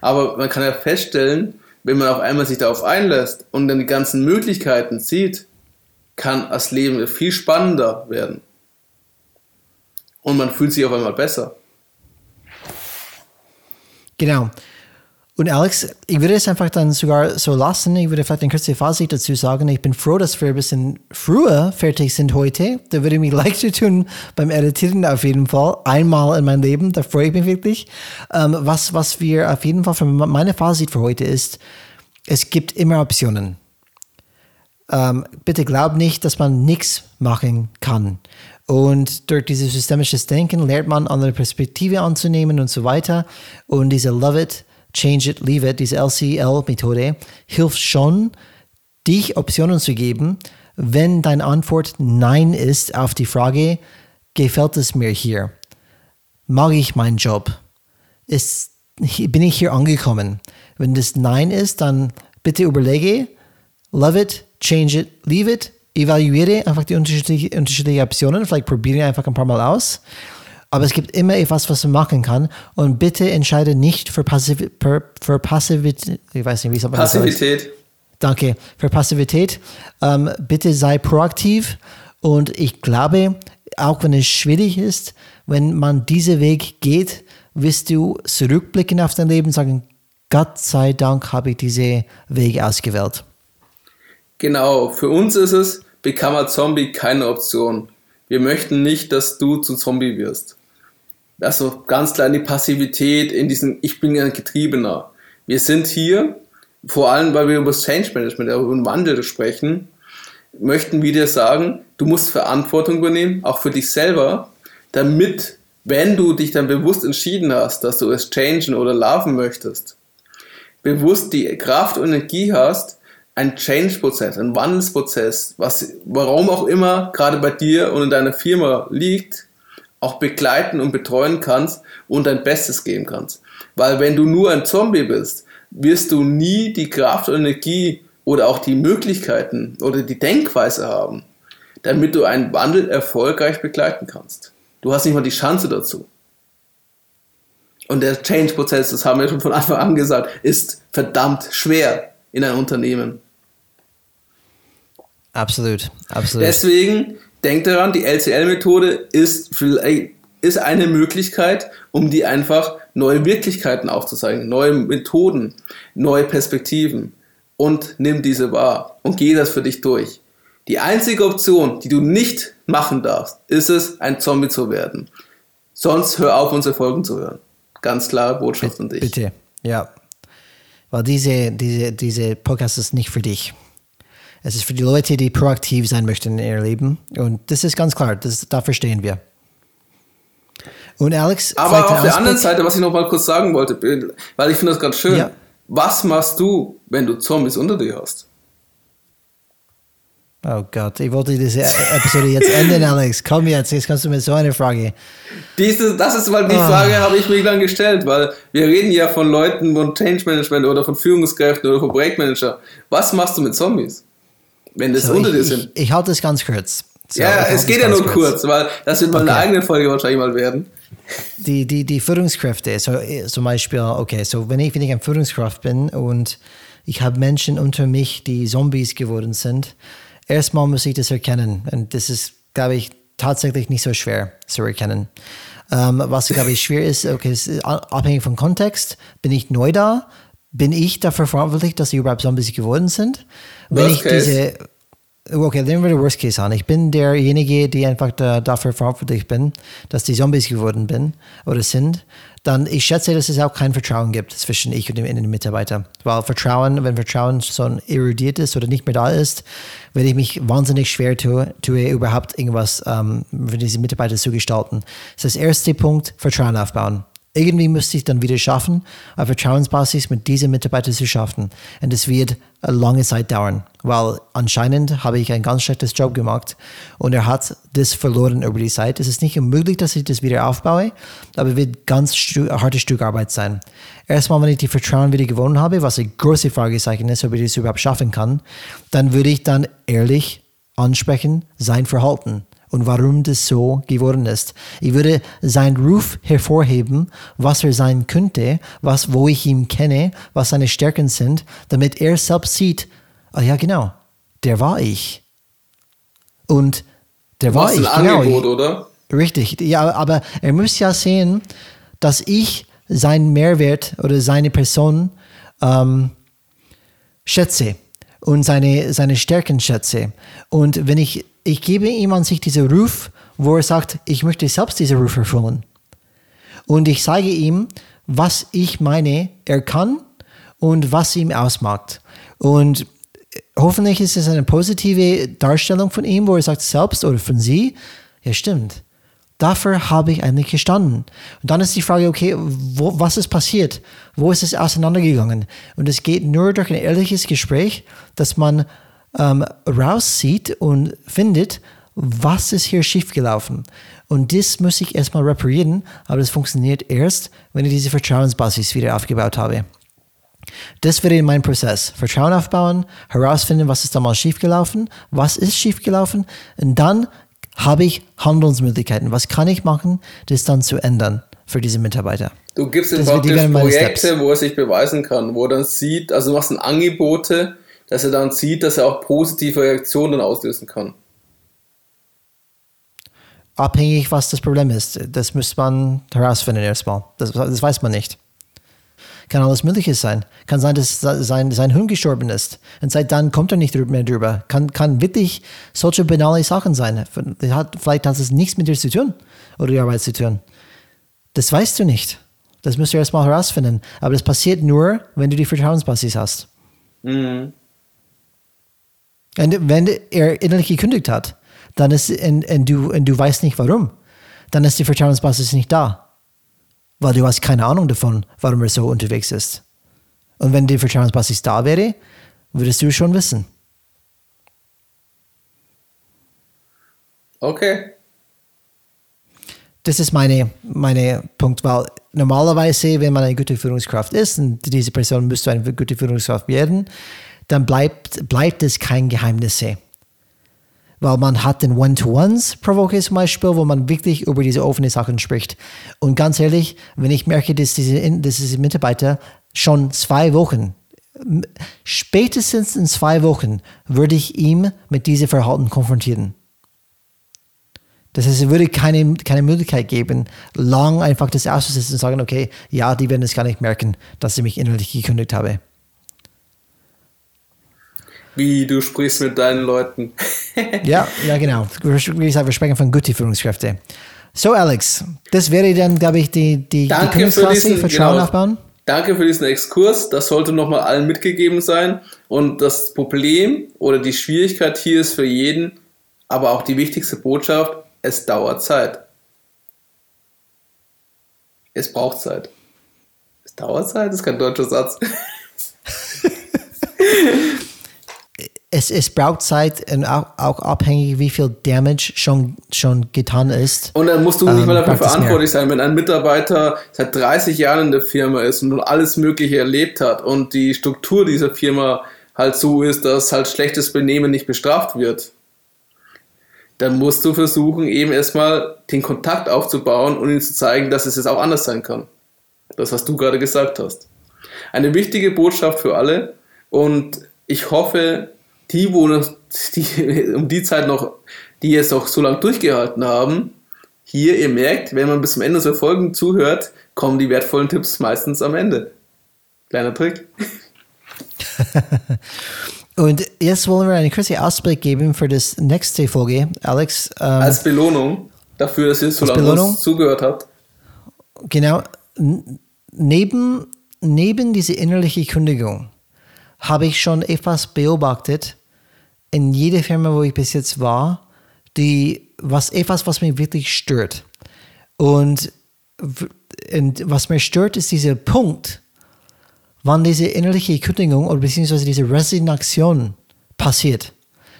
Aber man kann ja feststellen, wenn man auf einmal sich darauf einlässt und dann die ganzen Möglichkeiten sieht, kann das Leben viel spannender werden. Und man fühlt sich auf einmal besser. Genau. Und Alex, ich würde es einfach dann sogar so lassen. Ich würde vielleicht ein kurzes Fazit dazu sagen. Ich bin froh, dass wir ein bisschen früher fertig sind heute. Da würde ich mich leichter tun beim Editieren auf jeden Fall. Einmal in meinem Leben, da freue ich mich wirklich. Ähm, was, was wir auf jeden Fall, für meine Fazit für heute ist, es gibt immer Optionen. Ähm, bitte glaub nicht, dass man nichts machen kann. Und durch dieses systemisches Denken lernt man andere Perspektive anzunehmen und so weiter. Und diese Love It, Change It, Leave It, diese LCL-Methode, hilft schon, dich Optionen zu geben, wenn deine Antwort Nein ist auf die Frage, gefällt es mir hier? Mag ich meinen Job? Ist, bin ich hier angekommen? Wenn das Nein ist, dann bitte überlege, love it, change it, leave it, evaluiere einfach die unterschiedlichen unterschiedliche Optionen, vielleicht probiere einfach ein paar Mal aus aber es gibt immer etwas, was man machen kann. Und bitte entscheide nicht für, Passiv für, für Passivität. Ich weiß nicht, wie es aber Passivität. Danke. Für Passivität. Ähm, bitte sei proaktiv. Und ich glaube, auch wenn es schwierig ist, wenn man diesen Weg geht, wirst du zurückblicken auf dein Leben und sagen, Gott sei Dank habe ich diesen Weg ausgewählt. Genau, für uns ist es, Become a Zombie keine Option. Wir möchten nicht, dass du zum Zombie wirst also ganz klar die Passivität, in diesen, ich bin ein Getriebener. Wir sind hier, vor allem weil wir über das Change Management, über den Wandel sprechen, möchten wir dir sagen, du musst Verantwortung übernehmen, auch für dich selber, damit, wenn du dich dann bewusst entschieden hast, dass du es changen oder laufen möchtest, bewusst die Kraft und Energie hast, ein Change-Prozess, ein Wandelsprozess, was, warum auch immer gerade bei dir und in deiner Firma liegt, auch begleiten und betreuen kannst und dein Bestes geben kannst. Weil wenn du nur ein Zombie bist, wirst du nie die Kraft und Energie oder auch die Möglichkeiten oder die Denkweise haben, damit du einen Wandel erfolgreich begleiten kannst. Du hast nicht mal die Chance dazu. Und der Change-Prozess, das haben wir schon von Anfang an gesagt, ist verdammt schwer in einem Unternehmen. Absolut, absolut. Deswegen Denk daran, die LCL-Methode ist, ist eine Möglichkeit, um die einfach neue Wirklichkeiten aufzuzeigen, neue Methoden, neue Perspektiven und nimm diese wahr und geh das für dich durch. Die einzige Option, die du nicht machen darfst, ist es, ein Zombie zu werden. Sonst hör auf, unsere Folgen zu hören. Ganz klare Botschaft an dich. Bitte, ja. Weil diese, diese, diese Podcast ist nicht für dich. Es ist für die Leute, die proaktiv sein möchten in ihrem Leben. Und das ist ganz klar, das, da verstehen wir. Und Alex, aber auf der anderen Seite, was ich noch mal kurz sagen wollte, weil ich finde das gerade schön. Ja. Was machst du, wenn du Zombies unter dir hast? Oh Gott, ich wollte diese Episode jetzt enden, Alex. Komm jetzt, jetzt kannst du mir so eine Frage. Diese, das ist mal die ah. Frage, oh. habe ich mir dann gestellt, weil wir reden ja von Leuten von Change Management oder von Führungskräften oder von Projektmanager. Was machst du mit Zombies, wenn das so, unter ich, dir sind? Ich, ich halte es ganz kurz. So, ja, es geht ja nur kurz. kurz, weil das wird mal okay. eine eigene Folge wahrscheinlich mal werden. Die, die, die Führungskräfte, so, zum Beispiel, okay, so wenn ich, wenn ich ein Führungskraft bin und ich habe Menschen unter mich, die Zombies geworden sind, erstmal muss ich das erkennen. Und das ist, glaube ich, tatsächlich nicht so schwer zu erkennen. Ähm, was, glaube ich, schwer ist, okay, ist abhängig vom Kontext. Bin ich neu da? Bin ich dafür verantwortlich, dass sie überhaupt Zombies geworden sind? Wenn Worst ich case. diese, okay, nehmen wir den Worst Case an. Ich bin derjenige, der einfach da, dafür verantwortlich bin, dass die Zombies geworden bin oder sind dann ich schätze, dass es auch kein Vertrauen gibt zwischen ich und dem Mitarbeiter. Weil Vertrauen, wenn Vertrauen schon erodiert ist oder nicht mehr da ist, werde ich mich wahnsinnig schwer tue, tue überhaupt irgendwas ähm, für diese Mitarbeiter zu gestalten. Das ist der erste Punkt, Vertrauen aufbauen. Irgendwie müsste ich dann wieder schaffen, auf Vertrauensbasis mit diesen Mitarbeitern zu schaffen. Und das wird eine lange Zeit dauern, weil anscheinend habe ich ein ganz schlechtes Job gemacht und er hat das verloren über die Zeit. Es ist nicht unmöglich, dass ich das wieder aufbaue, aber es wird ganz ein hartes Stück Arbeit sein. Erstmal, wenn ich die Vertrauen wieder gewonnen habe, was ein großes Fragezeichen ist, ob ich das überhaupt schaffen kann, dann würde ich dann ehrlich ansprechen, sein Verhalten und warum das so geworden ist. Ich würde seinen Ruf hervorheben, was er sein könnte, was, wo ich ihn kenne, was seine Stärken sind, damit er selbst sieht, ah ja genau, der war ich. Und der du war ich. Ein genau, Angebot, oder? Richtig, ja, aber er muss ja sehen, dass ich seinen Mehrwert oder seine Person ähm, schätze und seine, seine Stärken schätze. Und wenn ich ich gebe ihm an sich diesen Ruf, wo er sagt, ich möchte selbst diesen Ruf erfüllen. Und ich zeige ihm, was ich meine, er kann und was ihm ausmacht. Und hoffentlich ist es eine positive Darstellung von ihm, wo er sagt selbst oder von sie, ja stimmt, dafür habe ich eigentlich gestanden. Und dann ist die Frage, okay, wo, was ist passiert? Wo ist es auseinandergegangen? Und es geht nur durch ein ehrliches Gespräch, dass man ähm, rauszieht und findet, was ist hier schiefgelaufen. Und das muss ich erstmal reparieren, aber das funktioniert erst, wenn ich diese Vertrauensbasis wieder aufgebaut habe. Das wäre mein Prozess. Vertrauen aufbauen, herausfinden, was ist damals schiefgelaufen, was ist schiefgelaufen und dann habe ich Handlungsmöglichkeiten. Was kann ich machen, das dann zu ändern für diese Mitarbeiter? Du gibst ihm praktisch Projekte, wo er sich beweisen kann, wo er dann sieht, also du machst dann Angebote, dass er dann sieht, dass er auch positive Reaktionen auslösen kann. Abhängig, was das Problem ist. Das muss man herausfinden erstmal. Das, das weiß man nicht. Kann alles Mögliche sein. Kann sein, dass sein, sein Hund gestorben ist. Und seit dann kommt er nicht mehr drüber. Kann, kann wirklich solche banale Sachen sein. Hat, vielleicht hat es nichts mit dir zu tun oder die Arbeit zu tun. Das weißt du nicht. Das musst du erstmal herausfinden. Aber das passiert nur, wenn du die Vertrauensbasis hast. Mhm. Und wenn er innerlich gekündigt hat, dann ist, und, und, du, und du weißt nicht warum, dann ist die Vertrauensbasis nicht da. Weil du hast keine Ahnung davon, warum er so unterwegs ist. Und wenn die Vertrauensbasis da wäre, würdest du schon wissen. Okay. Das ist meine, meine Punkt, weil normalerweise, wenn man eine gute Führungskraft ist und diese Person müsste eine gute Führungskraft werden, dann bleibt, bleibt es kein Geheimnis. Weil man hat den One-to-Ones pro Woche zum Beispiel, wo man wirklich über diese offenen Sachen spricht. Und ganz ehrlich, wenn ich merke, dass diese, dass diese Mitarbeiter schon zwei Wochen, spätestens in zwei Wochen, würde ich ihm mit diesem Verhalten konfrontieren. Das heißt, es würde keine, keine Möglichkeit geben, lang einfach das auszusetzen und sagen, okay, ja, die werden es gar nicht merken, dass ich mich innerlich gekündigt habe wie du sprichst mit deinen Leuten. ja, ja, genau. Wie gesagt, wir sprechen von guten Führungskräften. So, Alex, das wäre dann, glaube ich, die, die, Danke die für diesen, Vertrauen genau, aufbauen. Danke für diesen Exkurs. Das sollte nochmal allen mitgegeben sein. Und das Problem oder die Schwierigkeit hier ist für jeden, aber auch die wichtigste Botschaft, es dauert Zeit. Es braucht Zeit. Es dauert Zeit, das ist kein deutscher Satz. es, es braucht Zeit und auch, auch abhängig, wie viel Damage schon, schon getan ist. Und dann musst du nicht ähm, mal dafür verantwortlich sein, wenn ein Mitarbeiter seit 30 Jahren in der Firma ist und alles Mögliche erlebt hat und die Struktur dieser Firma halt so ist, dass halt schlechtes Benehmen nicht bestraft wird. Dann musst du versuchen, eben erstmal den Kontakt aufzubauen und ihm zu zeigen, dass es jetzt auch anders sein kann. Das, was du gerade gesagt hast. Eine wichtige Botschaft für alle und ich hoffe, die, wo noch, die, um die Zeit noch, die jetzt auch so lange durchgehalten haben, hier, ihr merkt, wenn man bis zum Ende unserer Folgen zuhört, kommen die wertvollen Tipps meistens am Ende. Kleiner Trick. Und jetzt wollen wir einen kurzen Ausblick geben für das nächste Folge. Alex. Ähm, als Belohnung dafür, dass ihr so lange zugehört habt. Genau. Neben, neben diese innerliche Kündigung habe ich schon etwas beobachtet in jeder Firma, wo ich bis jetzt war, die, was, etwas, was mich wirklich stört. Und, und was mir stört, ist dieser Punkt, wann diese innerliche Kündigung oder beziehungsweise diese Resignation passiert.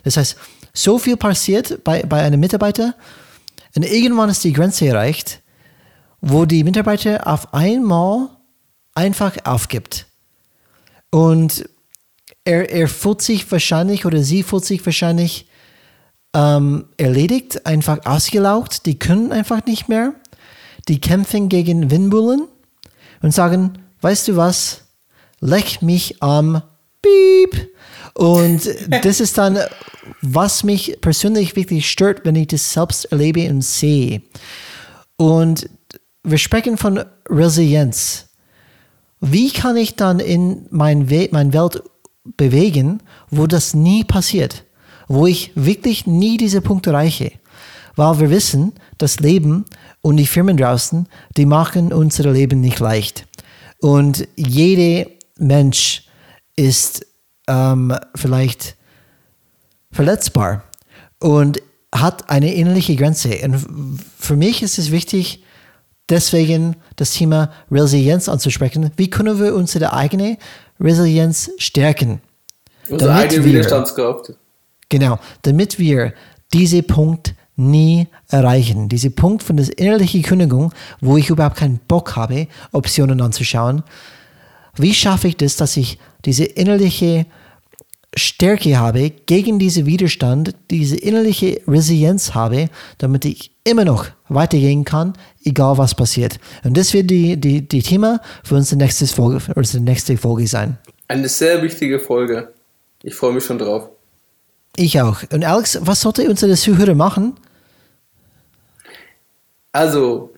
Das heißt, so viel passiert bei, bei einem Mitarbeiter und irgendwann ist die Grenze erreicht, wo die Mitarbeiter auf einmal einfach aufgibt. Und er, er fühlt sich wahrscheinlich oder sie fühlt sich wahrscheinlich ähm, erledigt, einfach ausgelaugt. Die können einfach nicht mehr. Die kämpfen gegen Windmühlen und sagen, weißt du was, leck mich am Piep. Und das ist dann, was mich persönlich wirklich stört, wenn ich das selbst erlebe und sehe. Und wir sprechen von Resilienz. Wie kann ich dann in mein, We mein Welt bewegen, wo das nie passiert, wo ich wirklich nie diese Punkte erreiche. Weil wir wissen, das Leben und die Firmen draußen, die machen unser Leben nicht leicht. Und jeder Mensch ist ähm, vielleicht verletzbar und hat eine innerliche Grenze. Und für mich ist es wichtig, deswegen das Thema Resilienz anzusprechen. Wie können wir unsere eigene Resilienz stärken. Unsere eigene Widerstandskraft. Genau, damit wir diesen Punkt nie erreichen. Dieser Punkt von der innerlichen Kündigung, wo ich überhaupt keinen Bock habe, Optionen anzuschauen. Wie schaffe ich das, dass ich diese innerliche Stärke habe gegen diesen Widerstand, diese innerliche Resilienz habe, damit ich immer noch weitergehen kann, egal was passiert. Und das wird die, die, die Thema für unsere nächste Folge, unsere nächste Folge sein. Eine sehr wichtige Folge. Ich freue mich schon drauf. Ich auch. Und Alex, was sollte unsere Zuhörer machen? Also,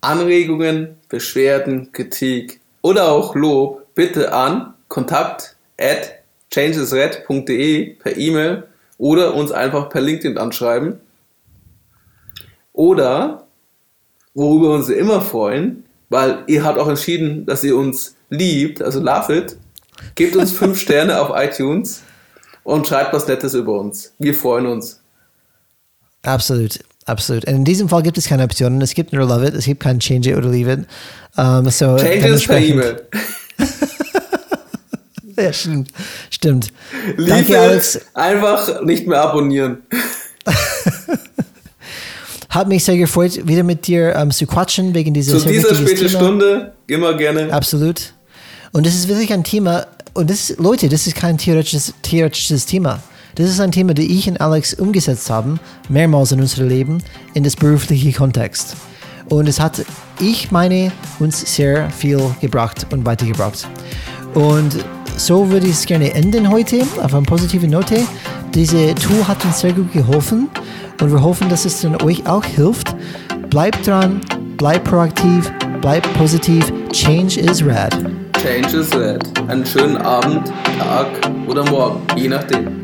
Anregungen, Beschwerden, Kritik oder auch Lob bitte an kontakt at changesred.de per E-Mail oder uns einfach per LinkedIn anschreiben. Oder, worüber wir uns immer freuen, weil ihr habt auch entschieden, dass ihr uns liebt, also love it, gebt uns fünf Sterne auf iTunes und schreibt was Nettes über uns. Wir freuen uns. Absolut, absolut. Und in diesem Fall gibt es keine Optionen. Es gibt nur Love It, es gibt kein Change It oder Leave It. Um, so Change It per E-Mail. ja, stimmt. stimmt. Leave Danke, Alex. Einfach nicht mehr abonnieren. Hat mich sehr gefreut, wieder mit dir ähm, zu quatschen wegen dieser Zu dieser späten Stunde, immer gerne. Absolut. Und das ist wirklich ein Thema, und das, Leute, das ist kein theoretisches, theoretisches Thema. Das ist ein Thema, das ich und Alex umgesetzt haben, mehrmals in unserem Leben, in das berufliche Kontext. Und es hat, ich meine, uns sehr viel gebracht und weitergebracht. Und so würde ich es gerne enden heute, auf einer positiven Note. Diese Tool hat uns sehr gut geholfen und wir hoffen, dass es dann euch auch hilft. Bleibt dran, bleibt proaktiv, bleibt positiv. Change is rad. Change is red. Einen schönen Abend, Tag oder Morgen, je nachdem.